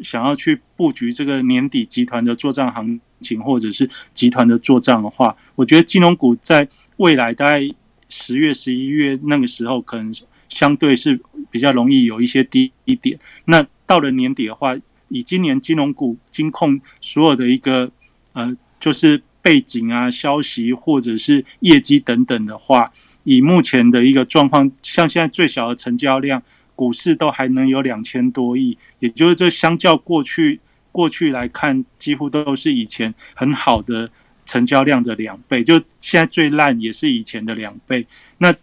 想要去布局这个年底集团的做账行情，或者是集团的做账的话，我觉得金融股在未来大概十月、十一月那个时候可能。相对是比较容易有一些低一点。那到了年底的话，以今年金融股、金控所有的一个呃，就是背景啊、消息或者是业绩等等的话，以目前的一个状况，像现在最小的成交量，股市都还能有两千多亿，也就是这相较过去过去来看，几乎都是以前很好的成交量的两倍。就现在最烂也是以前的两倍。那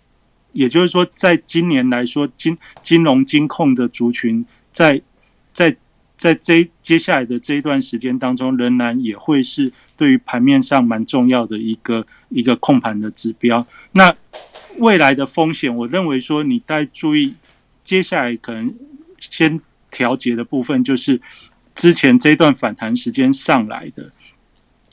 也就是说，在今年来说，金金融金控的族群，在在在这接下来的这一段时间当中，仍然也会是对于盘面上蛮重要的一个一个控盘的指标。那未来的风险，我认为说，你该注意接下来可能先调节的部分，就是之前这一段反弹时间上来的，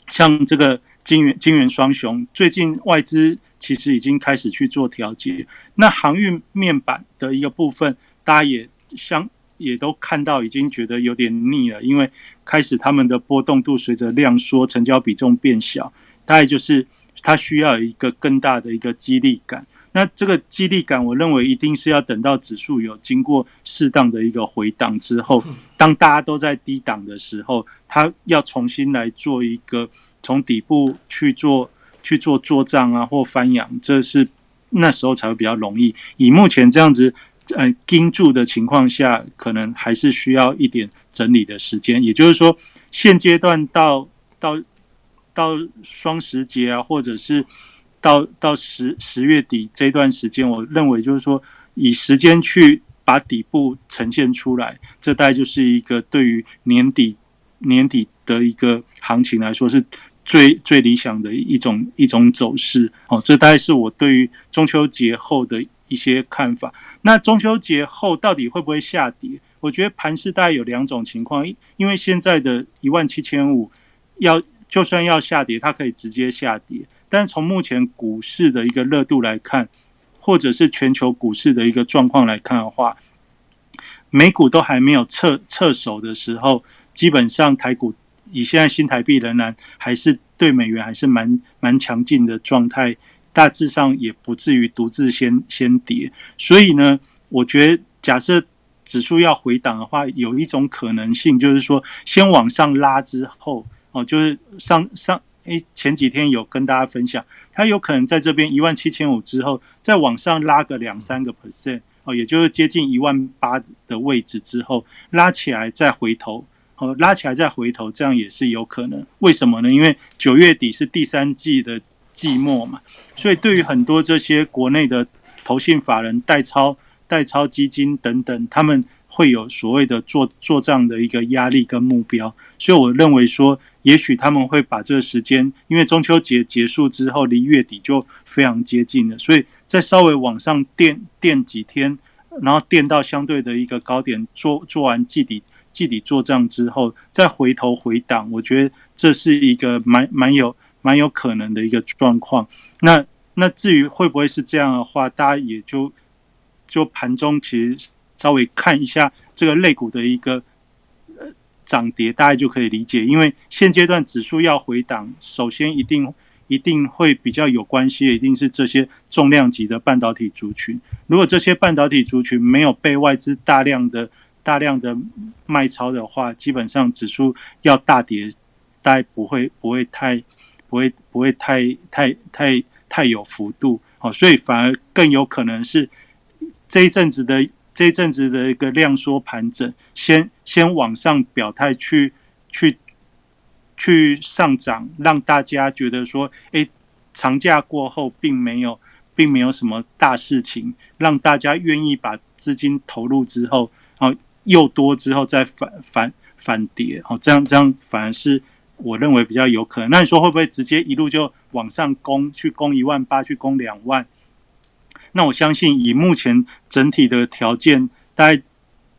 像这个金元金元双雄，最近外资其实已经开始去做调节。那航运面板的一个部分，大家也相也都看到，已经觉得有点腻了，因为开始他们的波动度随着量缩，成交比重变小，大概就是它需要一个更大的一个激励感。那这个激励感，我认为一定是要等到指数有经过适当的一个回档之后，当大家都在低档的时候，它要重新来做一个从底部去做去做做账啊或翻扬，这是那时候才会比较容易。以目前这样子呃盯住的情况下，可能还是需要一点整理的时间。也就是说，现阶段到到到双十节啊，或者是。到到十十月底这段时间，我认为就是说，以时间去把底部呈现出来，这大概就是一个对于年底年底的一个行情来说，是最最理想的一种一种走势。哦，这大概是我对于中秋节后的一些看法。那中秋节后到底会不会下跌？我觉得盘市大概有两种情况，因为现在的一万七千五要就算要下跌，它可以直接下跌。但是从目前股市的一个热度来看，或者是全球股市的一个状况来看的话，美股都还没有撤撤手的时候，基本上台股以现在新台币仍然还是对美元还是蛮蛮强劲的状态，大致上也不至于独自先先跌。所以呢，我觉得假设指数要回档的话，有一种可能性就是说，先往上拉之后，哦，就是上上。诶，前几天有跟大家分享，它有可能在这边一万七千五之后，再往上拉个两三个 percent 哦，也就是接近一万八的位置之后，拉起来再回头，哦，拉起来再回头，这样也是有可能。为什么呢？因为九月底是第三季的季末嘛，所以对于很多这些国内的投信法人、代操、代操基金等等，他们会有所谓的做做账的一个压力跟目标，所以我认为说。也许他们会把这个时间，因为中秋节结束之后，离月底就非常接近了，所以再稍微往上垫垫几天，然后垫到相对的一个高点，做做完季底季底做账之后，再回头回档，我觉得这是一个蛮蛮有蛮有可能的一个状况。那那至于会不会是这样的话，大家也就就盘中其实稍微看一下这个类股的一个。涨跌大概就可以理解，因为现阶段指数要回档，首先一定一定会比较有关系，一定是这些重量级的半导体族群。如果这些半导体族群没有被外资大量的大量的卖超的话，基本上指数要大跌，大概不会不会太不会不会太太太太有幅度。好，所以反而更有可能是这一阵子的。这一阵子的一个量缩盘整，先先往上表态，去去去上涨，让大家觉得说，哎，长假过后并没有，并没有什么大事情，让大家愿意把资金投入之后，然后又多之后再反反反跌，哦，这样这样反而是我认为比较有可能。那你说会不会直接一路就往上攻，去攻一万八，去攻两万？那我相信，以目前整体的条件，大概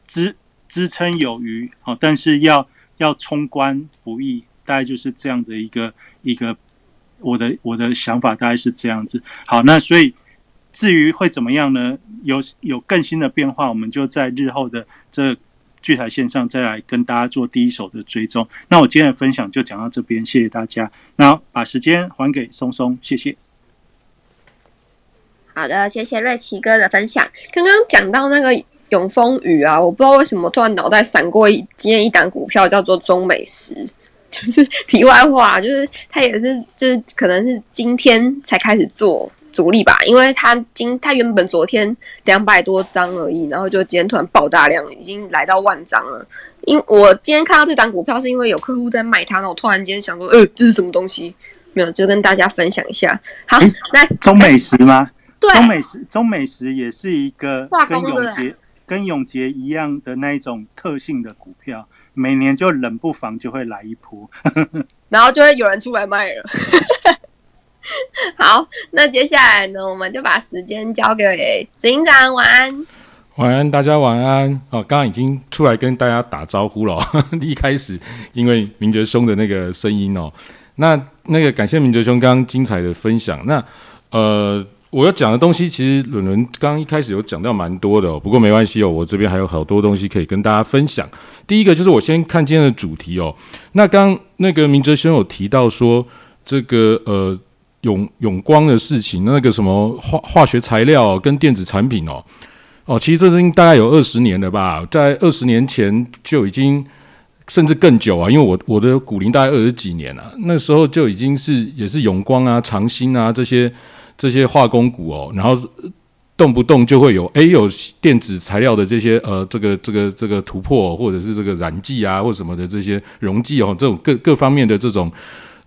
支支撑有余，好，但是要要冲关不易，大概就是这样的一个一个我的我的想法，大概是这样子。好，那所以至于会怎么样呢？有有更新的变化，我们就在日后的这聚台线上再来跟大家做第一手的追踪。那我今天的分享就讲到这边，谢谢大家。那把时间还给松松，谢谢。好的，谢谢瑞奇哥的分享。刚刚讲到那个永丰雨啊，我不知道为什么突然脑袋闪过一今天一档股票叫做中美食，就是题外话，就是它也是就是可能是今天才开始做主力吧，因为他今他原本昨天两百多张而已，然后就今天突然爆大量，已经来到万张了。因我今天看到这档股票是因为有客户在卖它，那我突然间想说，呃，这是什么东西？没有，就跟大家分享一下。好，来中美食吗？对中美食，中美食也是一个跟永杰、跟永杰一样的那一种特性的股票，每年就冷不防就会来一波，然后就会有人出来卖了。好，那接下来呢，我们就把时间交给警长，晚安。晚安，大家晚安。哦，刚刚已经出来跟大家打招呼了。一开始因为明哲兄的那个声音哦，那那个感谢明哲兄刚刚精彩的分享。那呃，我要讲的东西其实伦伦刚刚一开始有讲到蛮多的哦，不过没关系哦，我这边还有好多东西可以跟大家分享。第一个就是我先看今天的主题哦。那刚那个明哲兄有提到说这个呃。永永光的事情，那个什么化化学材料跟电子产品哦，哦，其实这是大概有二十年了吧，在二十年前就已经，甚至更久啊，因为我我的股龄大概二十几年了，那时候就已经是也是永光啊、长兴啊这些这些化工股哦，然后动不动就会有诶有电子材料的这些呃这个这个这个突破，或者是这个染剂啊或什么的这些溶剂哦，这种各各方面的这种。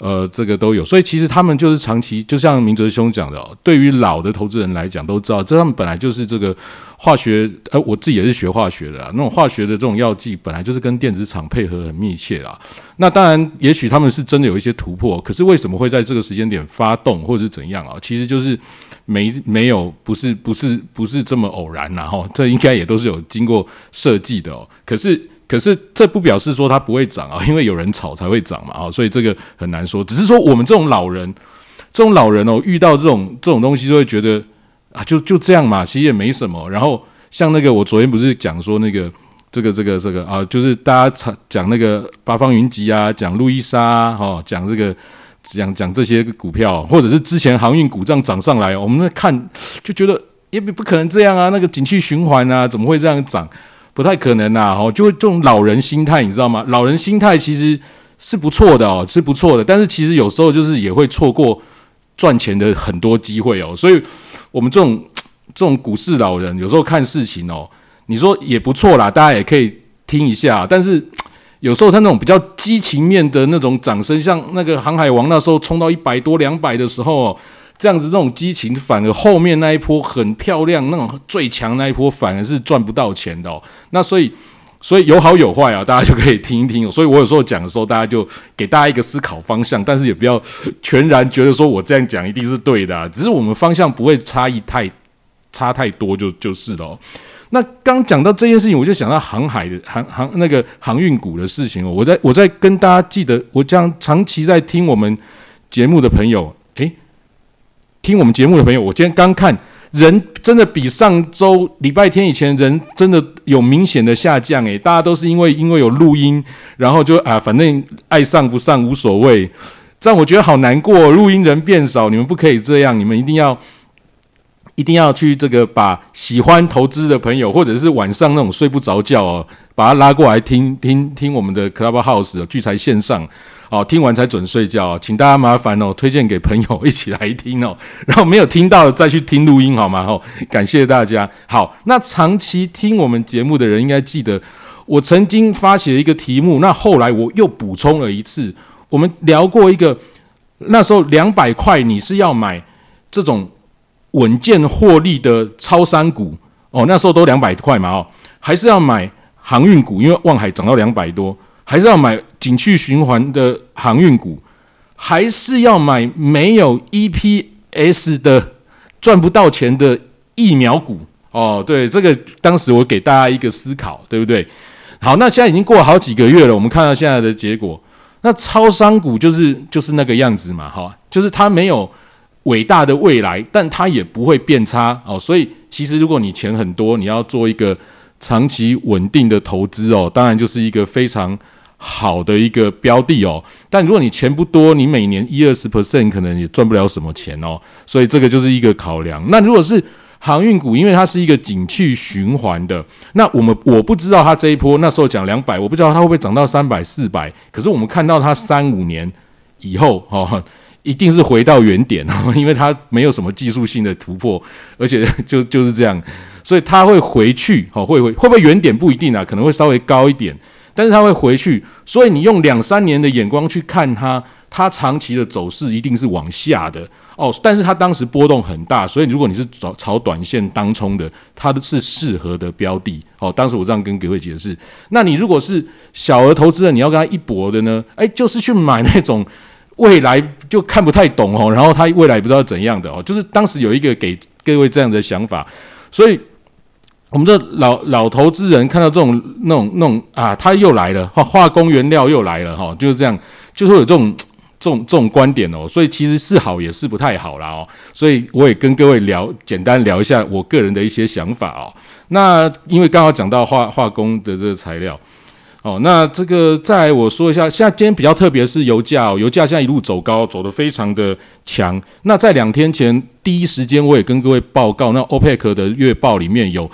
呃，这个都有，所以其实他们就是长期，就像明哲兄讲的，对于老的投资人来讲，都知道，这他们本来就是这个化学，呃，我自己也是学化学的啊，那种化学的这种药剂，本来就是跟电子厂配合很密切啊。那当然，也许他们是真的有一些突破，可是为什么会在这个时间点发动，或者是怎样啊？其实就是没没有，不是不是不是这么偶然然后这应该也都是有经过设计的哦。可是。可是这不表示说它不会涨啊，因为有人炒才会涨嘛啊，所以这个很难说。只是说我们这种老人，这种老人哦，遇到这种这种东西就会觉得啊，就就这样嘛，其实也没什么。然后像那个我昨天不是讲说那个这个这个这个啊，就是大家讲讲那个八方云集啊，讲路易莎哈，讲这个讲讲这些股票，或者是之前航运股这样涨上来，我们在看就觉得也不不可能这样啊，那个景气循环啊，怎么会这样涨？不太可能呐，哦，就会这种老人心态，你知道吗？老人心态其实是不错的哦，是不错的。但是其实有时候就是也会错过赚钱的很多机会哦。所以，我们这种这种股市老人有时候看事情哦，你说也不错啦，大家也可以听一下。但是有时候他那种比较激情面的那种掌声，像那个航海王那时候冲到一百多两百的时候。这样子那种激情，反而后面那一波很漂亮，那种最强那一波反而是赚不到钱的。哦。那所以，所以有好有坏啊，大家就可以听一听。所以我有时候讲的时候，大家就给大家一个思考方向，但是也不要全然觉得说我这样讲一定是对的。只是我们方向不会差异太差太多，就就是了。那刚讲到这件事情，我就想到航海的航航那个航运股的事情哦。我在我在跟大家记得，我将长期在听我们节目的朋友。听我们节目的朋友，我今天刚看人真的比上周礼拜天以前人真的有明显的下降诶，大家都是因为因为有录音，然后就啊反正爱上不上无所谓，这样我觉得好难过，录音人变少，你们不可以这样，你们一定要一定要去这个把喜欢投资的朋友，或者是晚上那种睡不着觉哦，把他拉过来听听听我们的 Clubhouse 聚财线上。哦，听完才准睡觉，请大家麻烦哦，推荐给朋友一起来听哦。然后没有听到再去听录音好吗？哦，感谢大家。好，那长期听我们节目的人应该记得，我曾经发起了一个题目，那后来我又补充了一次。我们聊过一个，那时候两百块你是要买这种稳健获利的超山股哦，那时候都两百块嘛哦，还是要买航运股，因为望海涨到两百多。还是要买景气循环的航运股，还是要买没有 EPS 的赚不到钱的疫苗股？哦，对，这个当时我给大家一个思考，对不对？好，那现在已经过了好几个月了，我们看到现在的结果，那超商股就是就是那个样子嘛，哈，就是它没有伟大的未来，但它也不会变差哦。所以其实如果你钱很多，你要做一个长期稳定的投资哦，当然就是一个非常。好的一个标的哦，但如果你钱不多，你每年一二十 percent 可能也赚不了什么钱哦，所以这个就是一个考量。那如果是航运股，因为它是一个景气循环的，那我们我不知道它这一波那时候讲两百，我不知道它会不会涨到三百四百，可是我们看到它三五年以后哦，一定是回到原点哦，因为它没有什么技术性的突破，而且 就就是这样，所以它会回去哦，会会会不会原点不一定啊，可能会稍微高一点。但是它会回去，所以你用两三年的眼光去看它，它长期的走势一定是往下的哦。但是它当时波动很大，所以如果你是炒炒短线当冲的，它是适合的标的哦。当时我这样跟各位解释。那你如果是小额投资人，你要跟他一搏的呢？哎，就是去买那种未来就看不太懂哦，然后他未来不知道怎样的哦。就是当时有一个给各位这样的想法，所以。我们这老老投资人看到这种那种那种啊，他又来了，化化工原料又来了哈，就是这样，就会有这种这种这种观点哦。所以其实是好也是不太好啦哦。所以我也跟各位聊，简单聊一下我个人的一些想法哦。那因为刚好讲到化化工的这个材料。哦，那这个再我说一下，现在今天比较特别是油价哦，油价现在一路走高，走得非常的强。那在两天前第一时间，我也跟各位报告，那 OPEC 的月报里面有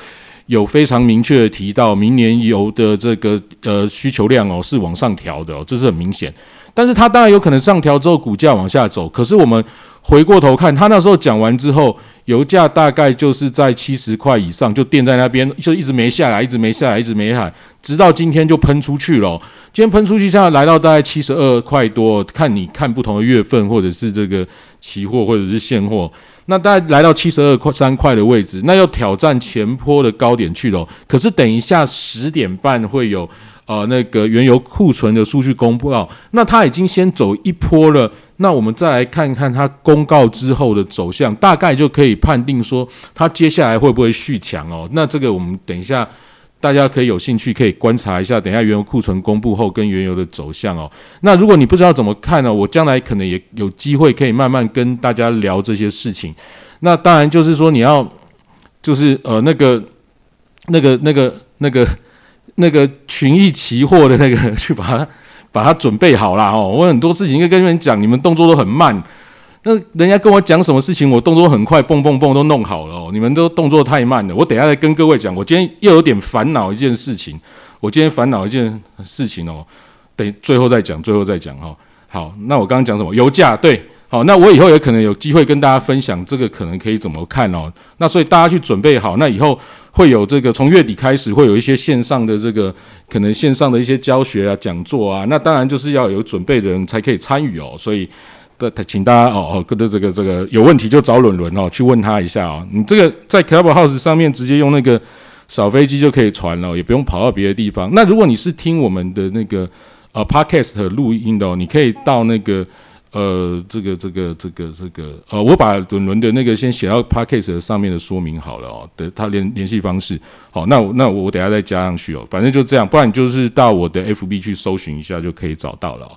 有非常明确的提到，明年油的这个呃需求量哦是往上调的哦，这是很明显。但是它当然有可能上调之后股价往下走，可是我们。回过头看，他那时候讲完之后，油价大概就是在七十块以上，就垫在那边，就一直没下来，一直没下来，一直没下来，直到今天就喷出去了。今天喷出去，现在来到大概七十二块多，看你看不同的月份，或者是这个期货，或者是现货，那大概来到七十二块三块的位置，那要挑战前坡的高点去了。可是等一下十点半会有。呃，那个原油库存的数据公布到，那它已经先走一波了，那我们再来看看它公告之后的走向，大概就可以判定说它接下来会不会续强哦。那这个我们等一下大家可以有兴趣可以观察一下，等一下原油库存公布后跟原油的走向哦。那如果你不知道怎么看呢，我将来可能也有机会可以慢慢跟大家聊这些事情。那当然就是说你要就是呃那个那个那个。那个那个群益期货的那个 去把它把它准备好啦哦，我很多事情应该跟你们讲，你们动作都很慢。那人家跟我讲什么事情，我动作很快，蹦蹦蹦都弄好了哦。你们都动作太慢了，我等下再跟各位讲。我今天又有点烦恼一件事情，我今天烦恼一件事情哦，等最后再讲，最后再讲哈。好，那我刚刚讲什么？油价对。好，那我以后也可能有机会跟大家分享这个可能可以怎么看哦。那所以大家去准备好，那以后会有这个从月底开始会有一些线上的这个可能线上的一些教学啊、讲座啊。那当然就是要有准备的人才可以参与哦。所以的，请大家哦哦，跟着这个这个有问题就找伦伦哦，去问他一下哦。你这个在 Clubhouse 上面直接用那个小飞机就可以传了，也不用跑到别的地方。那如果你是听我们的那个呃 Podcast 录音的，哦你可以到那个。呃，这个这个这个这个，呃，我把伦伦的那个先写到 p a c k a g e 上面的说明好了哦，的他联联系方式，好，那那我等下再加上去哦，反正就这样，不然你就是到我的 FB 去搜寻一下就可以找到了。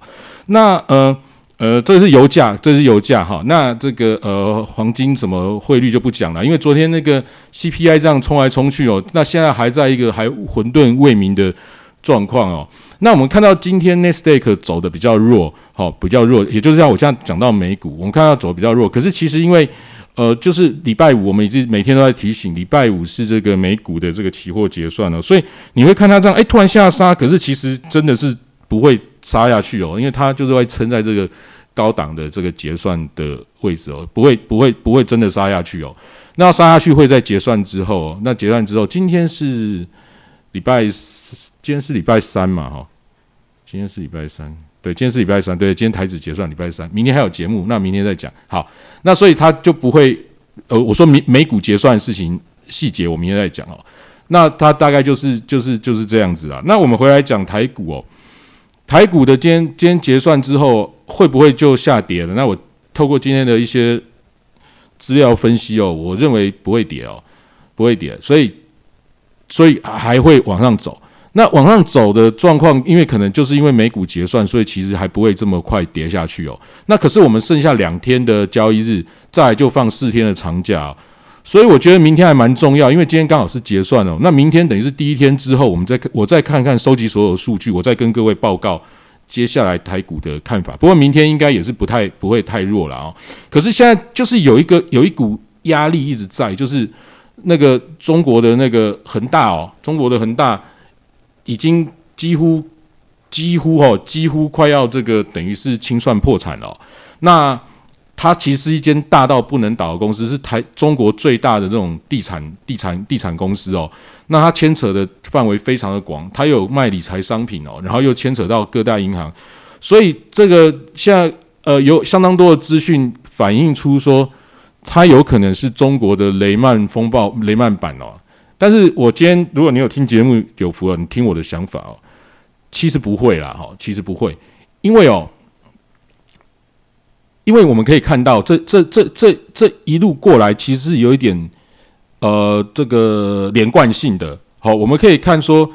那呃呃，这是油价，这是油价哈，那这个呃黄金什么汇率就不讲了，因为昨天那个 CPI 这样冲来冲去哦，那现在还在一个还混沌未明的。状况哦，那我们看到今天 n e s t a q 走的比较弱，好，比较弱，也就是像我现在讲到美股，我们看到走的比较弱。可是其实因为，呃，就是礼拜五，我们一直每天都在提醒，礼拜五是这个美股的这个期货结算了，所以你会看它这样，哎，突然下杀，可是其实真的是不会杀下去哦，因为它就是会撑在这个高档的这个结算的位置哦，不会不会不会真的杀下去哦。那杀下去会在结算之后，哦那结算之后，今天是。礼拜今天是礼拜三嘛，哈，今天是礼拜三，对，今天是礼拜三，对，今天台子结算礼拜三，明天还有节目，那明天再讲。好，那所以他就不会，呃，我说美美股结算事情细节，我明天再讲哦。那他大概就是就是就是这样子啊。那我们回来讲台股哦，台股的今天今天结算之后会不会就下跌了？那我透过今天的一些资料分析哦，我认为不会跌哦，不会跌，所以。所以还会往上走，那往上走的状况，因为可能就是因为美股结算，所以其实还不会这么快跌下去哦。那可是我们剩下两天的交易日，再就放四天的长假，所以我觉得明天还蛮重要，因为今天刚好是结算哦。那明天等于是第一天之后，我们再我再看看收集所有数据，我再跟各位报告接下来台股的看法。不过明天应该也是不太不会太弱了啊。可是现在就是有一个有一股压力一直在，就是。那个中国的那个恒大哦，中国的恒大已经几乎几乎哦，几乎快要这个等于是清算破产了。那它其实一间大到不能倒的公司，是台中国最大的这种地产地产地产公司哦。那它牵扯的范围非常的广，它有卖理财商品哦，然后又牵扯到各大银行，所以这个现在呃有相当多的资讯反映出说。它有可能是中国的雷曼风暴雷曼版哦，但是我今天如果你有听节目有福了，你听我的想法哦，其实不会啦哈，其实不会，因为哦，因为我们可以看到这这这这这一路过来，其实是有一点呃这个连贯性的。好，我们可以看说，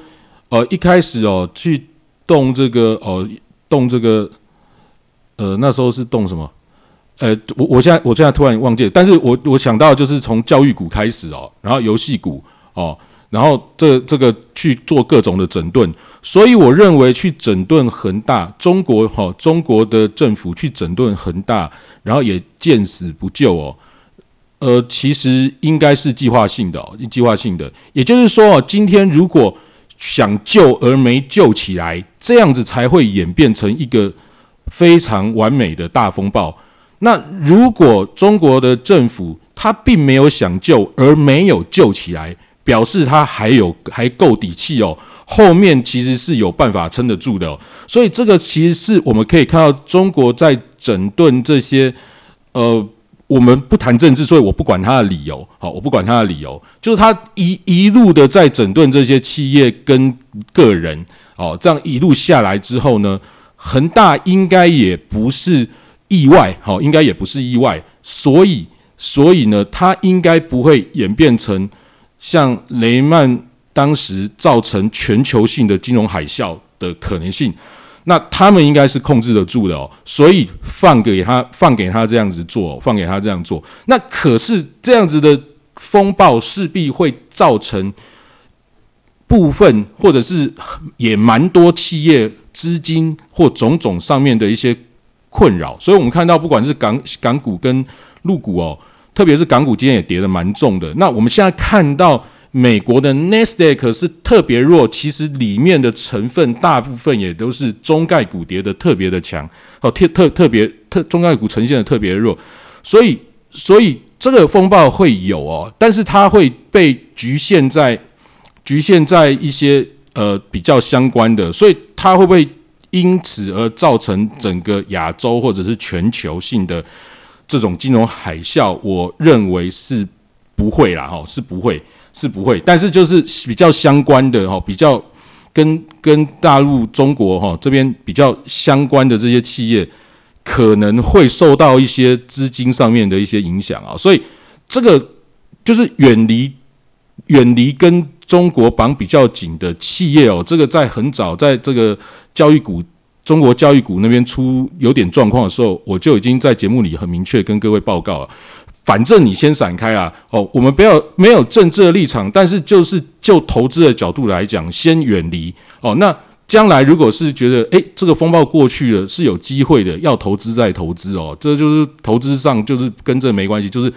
呃，一开始哦，去动这个哦，动这个，呃，那时候是动什么？呃，我我现在我现在突然忘记了，但是我我想到就是从教育股开始哦，然后游戏股哦。然后这这个去做各种的整顿，所以我认为去整顿恒大，中国哈中国的政府去整顿恒大，然后也见死不救哦，呃，其实应该是计划性的哦，计划性的，也就是说哦，今天如果想救而没救起来，这样子才会演变成一个非常完美的大风暴。那如果中国的政府他并没有想救而没有救起来。表示他还有还够底气哦，后面其实是有办法撑得住的，所以这个其实是我们可以看到中国在整顿这些，呃，我们不谈政治，所以我不管他的理由，好，我不管他的理由，就是他一一路的在整顿这些企业跟个人，哦，这样一路下来之后呢，恒大应该也不是意外，好，应该也不是意外，所以所以呢，他应该不会演变成。像雷曼当时造成全球性的金融海啸的可能性，那他们应该是控制得住的哦，所以放给他，放给他这样子做，放给他这样做。那可是这样子的风暴势必会造成部分或者是也蛮多企业资金或种种上面的一些困扰，所以我们看到不管是港港股跟陆股哦。特别是港股今天也跌得蛮重的。那我们现在看到美国的 Nasdaq 是特别弱，其实里面的成分大部分也都是中概股跌的特别的强哦，特特特别特中概股呈现的特别弱，所以所以这个风暴会有哦，但是它会被局限在局限在一些呃比较相关的，所以它会不会因此而造成整个亚洲或者是全球性的？这种金融海啸，我认为是不会啦，哈，是不会，是不会。但是就是比较相关的哈，比较跟跟大陆、中国哈这边比较相关的这些企业，可能会受到一些资金上面的一些影响啊。所以这个就是远离远离跟中国绑比较紧的企业哦，这个在很早在这个教育股。中国教育股那边出有点状况的时候，我就已经在节目里很明确跟各位报告了。反正你先闪开啊！哦，我们不要没有政治的立场，但是就是就投资的角度来讲，先远离哦。那将来如果是觉得诶这个风暴过去了是有机会的，要投资再投资哦。这就是投资上就是跟这没关系，就是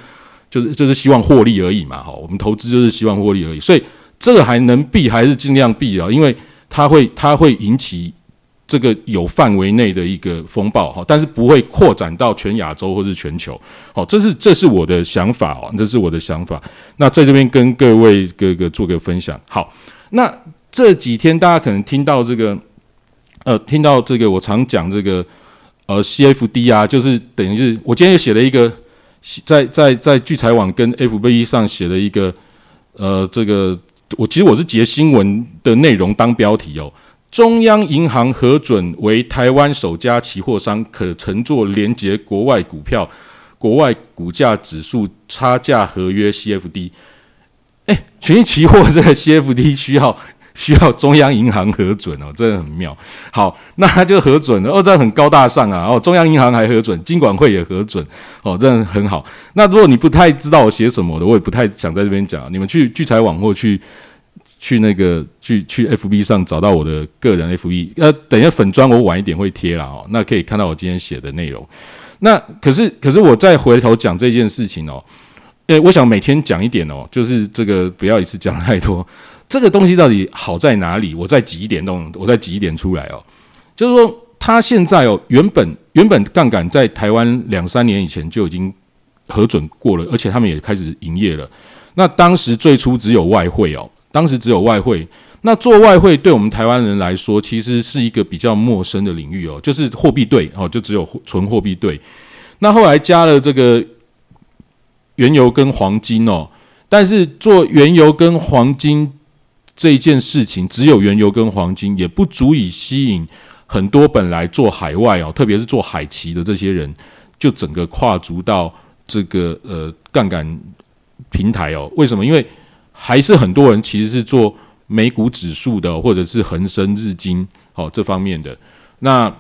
就是就是希望获利而已嘛。哈，我们投资就是希望获利而已，所以这个还能避还是尽量避啊，因为它会它会引起。这个有范围内的一个风暴哈，但是不会扩展到全亚洲或是全球。好，这是这是我的想法哦，这是我的想法。那在这边跟各位哥哥做个分享。好，那这几天大家可能听到这个，呃，听到这个我常讲这个，呃，CFD 啊，就是等于是我今天也写了一个，在在在聚财网跟 FB 上写了一个，呃，这个我其实我是截新闻的内容当标题哦。中央银行核准为台湾首家期货商，可乘坐连接国外股票、国外股价指数差价合约 （CFD）。哎，权益期货这个 CFD 需要需要中央银行核准哦，真的很妙。好，那他就核准了，哦，这很高大上啊。哦，中央银行还核准，金管会也核准，哦，真的很好。那如果你不太知道我写什么的，我也不太想在这边讲，你们去聚财网或去。去那个去去 FB 上找到我的个人 FB，呃，等一下粉砖我晚一点会贴了哦，那可以看到我今天写的内容。那可是可是我再回头讲这件事情哦，诶，我想每天讲一点哦，就是这个不要一次讲太多。这个东西到底好在哪里？我再挤一点弄，我再挤一点出来哦。就是说，它现在哦，原本原本杠杆在台湾两三年以前就已经核准过了，而且他们也开始营业了。那当时最初只有外汇哦。当时只有外汇，那做外汇对我们台湾人来说，其实是一个比较陌生的领域哦，就是货币对哦，就只有纯货币对。那后来加了这个原油跟黄金哦，但是做原油跟黄金这一件事情，只有原油跟黄金也不足以吸引很多本来做海外哦，特别是做海旗的这些人，就整个跨足到这个呃杠杆。平台哦。为什么？因为还是很多人其实是做美股指数的，或者是恒生、日经哦这方面的。那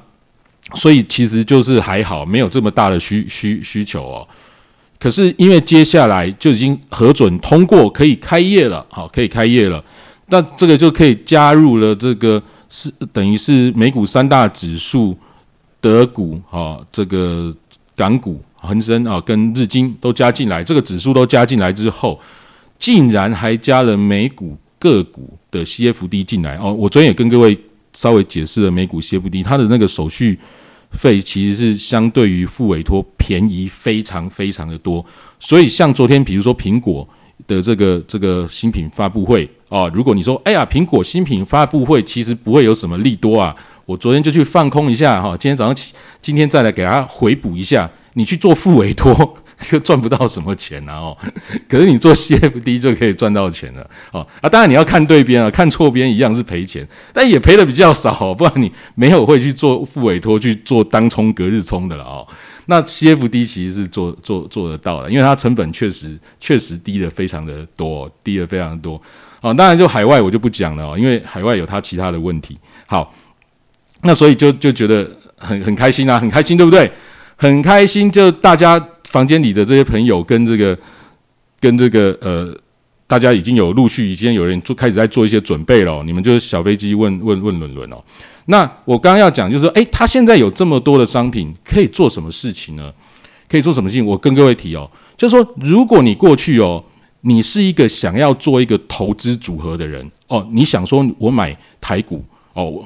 所以其实就是还好，没有这么大的需需需求哦。可是因为接下来就已经核准通过，可以开业了，好，可以开业了。那这个就可以加入了这个是等于是美股三大指数，德股啊，这个港股、恒生啊，跟日经都加进来，这个指数都加进来之后，竟然还加了美股个股的 CFD 进来哦。我昨天也跟各位稍微解释了美股 CFD，它的那个手续。费其实是相对于付委托便宜非常非常的多，所以像昨天比如说苹果的这个这个新品发布会啊，如果你说哎呀苹果新品发布会其实不会有什么利多啊，我昨天就去放空一下哈，今天早上起今天再来给大家回补一下，你去做付委托。就赚不到什么钱啊哦，可是你做 CFD 就可以赚到钱了哦啊！当然你要看对边啊，看错边一样是赔钱，但也赔的比较少，不然你没有会去做副委托去做当冲隔日冲的了哦。那 CFD 其实是做做做得到的，因为它成本确实确实低的非常的多，低的非常的多哦。当然就海外我就不讲了哦，因为海外有它其他的问题。好，那所以就就觉得很很开心啊，很开心对不对？很开心，就大家。房间里的这些朋友跟这个跟这个呃，大家已经有陆续已经有人做开始在做一些准备了。你们就是小飞机问问问伦伦哦。那我刚刚要讲就是说，诶，他现在有这么多的商品可以做什么事情呢？可以做什么事情？我跟各位提哦，就是说，如果你过去哦，你是一个想要做一个投资组合的人哦，你想说我买台股哦，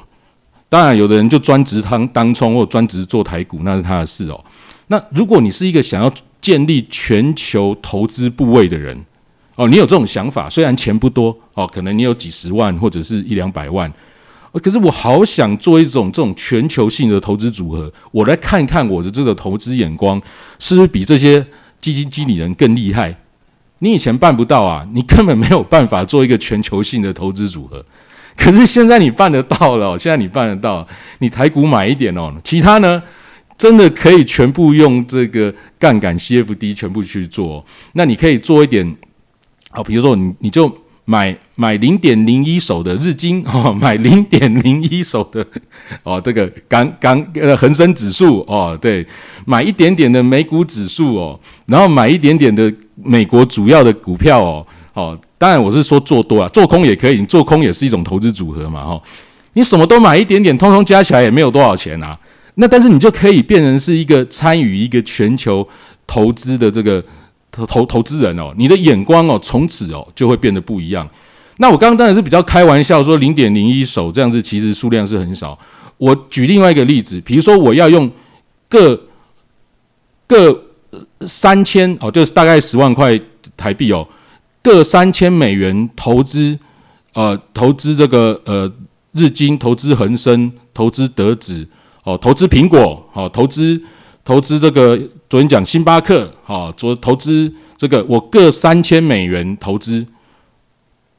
当然有的人就专职当当冲或专职做台股，那是他的事哦。那如果你是一个想要建立全球投资部位的人，哦，你有这种想法，虽然钱不多哦，可能你有几十万或者是一两百万，可是我好想做一种这种全球性的投资组合，我来看看我的这个投资眼光是不是比这些基金经理人更厉害？你以前办不到啊，你根本没有办法做一个全球性的投资组合，可是现在你办得到了，现在你办得到，你台股买一点哦，其他呢？真的可以全部用这个杠杆 CFD 全部去做，那你可以做一点，好，比如说你你就买买零点零一手的日经哦，买零点零一手的哦，这个港港呃恒生指数哦，对，买一点点的美股指数哦，然后买一点点的美国主要的股票哦，哦，当然我是说做多啊，做空也可以，你做空也是一种投资组合嘛，哈，你什么都买一点点，通通加起来也没有多少钱啊。那但是你就可以变成是一个参与一个全球投资的这个投投投资人哦，你的眼光哦，从此哦就会变得不一样。那我刚刚当然是比较开玩笑说零点零一手这样子，其实数量是很少。我举另外一个例子，比如说我要用各各三千哦，就是大概十万块台币哦，各三千美元投资呃投资这个呃日经投资恒生投资德指。哦，投资苹果，哦，投资投资这个，昨天讲星巴克，哦，昨投资这个，我各三千美元投资。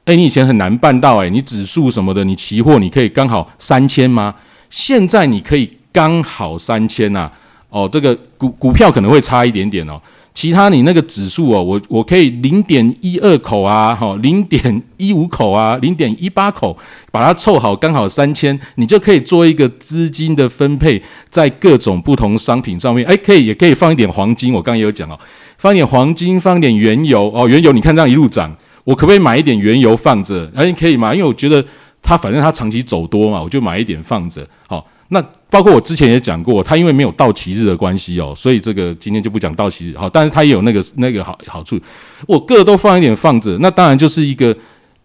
哎，你以前很难办到，哎，你指数什么的，你期货你可以刚好三千吗？现在你可以刚好三千呐。哦，这个股股票可能会差一点点哦。其他你那个指数哦，我我可以零点一二口啊，哈，零点一五口啊，零点一八口，把它凑好，刚好三千，你就可以做一个资金的分配，在各种不同商品上面，哎，可以也可以放一点黄金，我刚刚也有讲哦，放一点黄金，放一点原油哦，原油你看这样一路涨，我可不可以买一点原油放着？哎，可以吗？因为我觉得它反正它长期走多嘛，我就买一点放着，好。那包括我之前也讲过，它因为没有到期日的关系哦，所以这个今天就不讲到期日好，但是它也有那个那个好好处，我各都放一点放着，那当然就是一个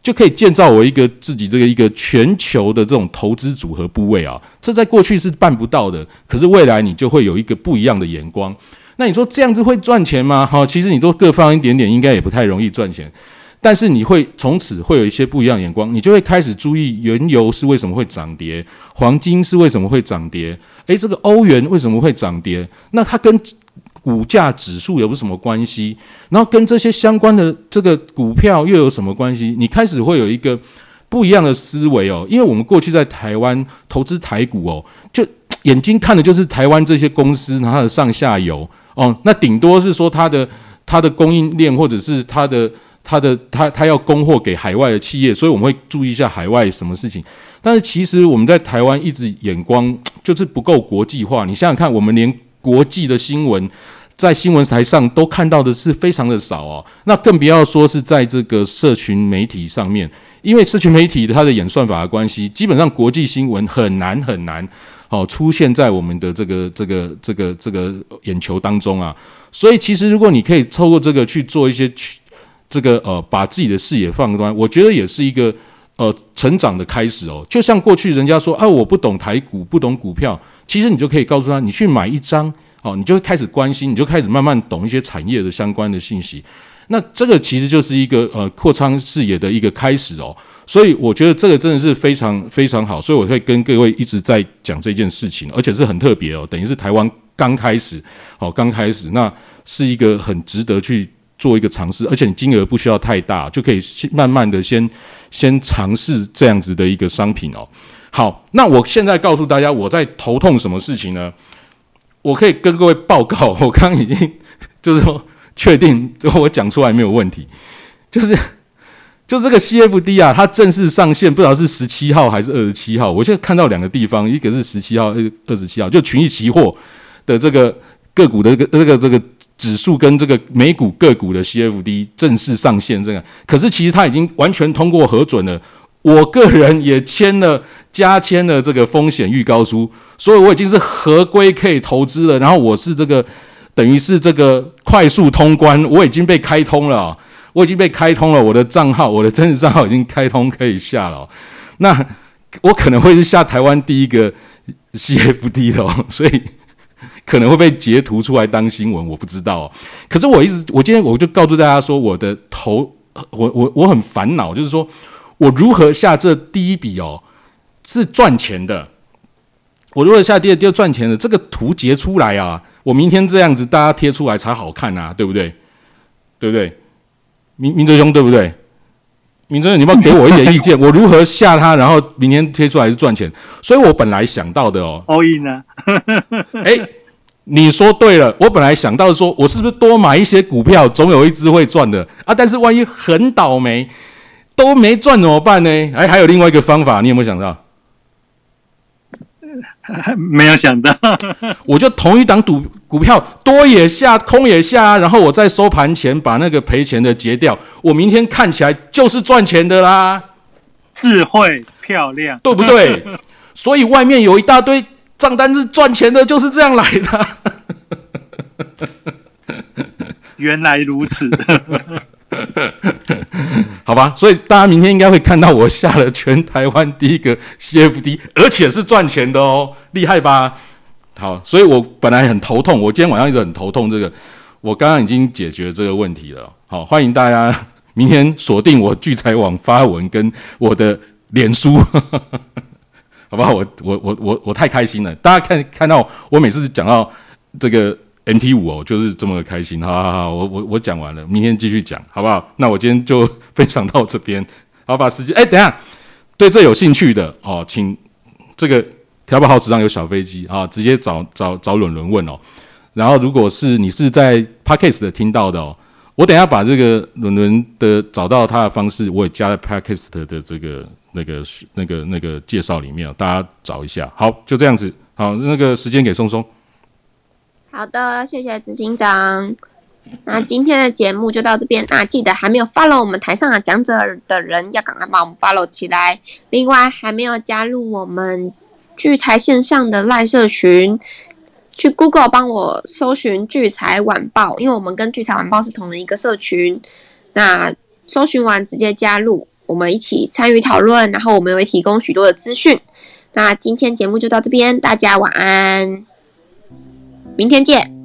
就可以建造我一个自己这个一个全球的这种投资组合部位啊，这在过去是办不到的，可是未来你就会有一个不一样的眼光。那你说这样子会赚钱吗？好，其实你都各放一点点，应该也不太容易赚钱。但是你会从此会有一些不一样眼光，你就会开始注意原油是为什么会涨跌，黄金是为什么会涨跌，诶，这个欧元为什么会涨跌？那它跟股价指数有什么关系？然后跟这些相关的这个股票又有什么关系？你开始会有一个不一样的思维哦，因为我们过去在台湾投资台股哦，就眼睛看的就是台湾这些公司它的上下游哦，那顶多是说它的。它的供应链或者是它的它的它它要供货给海外的企业，所以我们会注意一下海外什么事情。但是其实我们在台湾一直眼光 就是不够国际化。你想想看，我们连国际的新闻在新闻台上都看到的是非常的少哦。那更不要说是在这个社群媒体上面，因为社群媒体它的演算法的关系，基本上国际新闻很难很难哦出现在我们的这个这个这个这个眼球当中啊。所以其实如果你可以透过这个去做一些去这个呃把自己的视野放端，我觉得也是一个。呃，成长的开始哦，就像过去人家说啊，我不懂台股，不懂股票，其实你就可以告诉他，你去买一张哦，你就会开始关心，你就开始慢慢懂一些产业的相关的信息。那这个其实就是一个呃扩张视野的一个开始哦。所以我觉得这个真的是非常非常好，所以我会跟各位一直在讲这件事情，而且是很特别哦，等于是台湾刚开始哦，刚开始，那是一个很值得去。做一个尝试，而且你金额不需要太大，就可以慢慢的先先尝试这样子的一个商品哦。好，那我现在告诉大家我在头痛什么事情呢？我可以跟各位报告，我刚已经就是说确定，最后我讲出来没有问题，就是就这个 CFD 啊，它正式上线，不知道是十七号还是二十七号。我现在看到两个地方，一个是十七号，二二十七号，就群益期货的这个个股的这个这个这个。指数跟这个美股个股的 CFD 正式上线，这个可是其实它已经完全通过核准了。我个人也签了加签了这个风险预告书，所以我已经是合规可以投资了。然后我是这个等于是这个快速通关，我已经被开通了，我已经被开通了，我的账号，我的真实账号已经开通可以下了。那我可能会是下台湾第一个 CFD 的，所以。可能会被截图出来当新闻，我不知道。可是我一直，我今天我就告诉大家说，我的头，我我我很烦恼，就是说我如何下这第一笔哦，是赚钱的。我如果下第二第二赚钱的这个图截出来啊？我明天这样子大家贴出来才好看啊，对不对？对不对？明明哲兄对不对？明哲，你要给我一点意见，我如何下它，然后明天贴出来是赚钱？所以我本来想到的哦，all in 啊？哎。你说对了，我本来想到说，我是不是多买一些股票，总有一只会赚的啊？但是万一很倒霉，都没赚怎么办呢？哎，还有另外一个方法，你有没有想到？没有想到，我就同一档赌股票多也下，空也下，然后我在收盘前把那个赔钱的结掉，我明天看起来就是赚钱的啦。智慧漂亮，对不对？所以外面有一大堆。账单是赚钱的，就是这样来的。原来如此，好吧。所以大家明天应该会看到我下了全台湾第一个 CFD，而且是赚钱的哦，厉害吧？好，所以我本来很头痛，我今天晚上一直很头痛。这个我刚刚已经解决这个问题了。好，欢迎大家明天锁定我聚财网发文跟我的脸书。好不好？我我我我我太开心了！大家看看到我每次讲到这个 MT 五哦，就是这么开心。好好好，我我我讲完了，明天继续讲，好不好？那我今天就分享到这边。好，把时间哎，等下对这有兴趣的哦，请这个调宝号史上有小飞机啊，直接找找找伦伦问哦。然后如果是你是在 Podcast 的听到的哦，我等下把这个伦伦的找到他的方式，我也加在 Podcast 的这个。那个那个那个介绍里面，大家找一下。好，就这样子。好，那个时间给松松。好的，谢谢执行长。那今天的节目就到这边。那记得还没有 follow 我们台上的讲者的人，要赶快把我们 follow 起来。另外，还没有加入我们聚财线上的赖社群，去 Google 帮我搜寻聚财晚报，因为我们跟聚财晚报是同一个社群。那搜寻完直接加入。我们一起参与讨论，然后我们也会提供许多的资讯。那今天节目就到这边，大家晚安，明天见。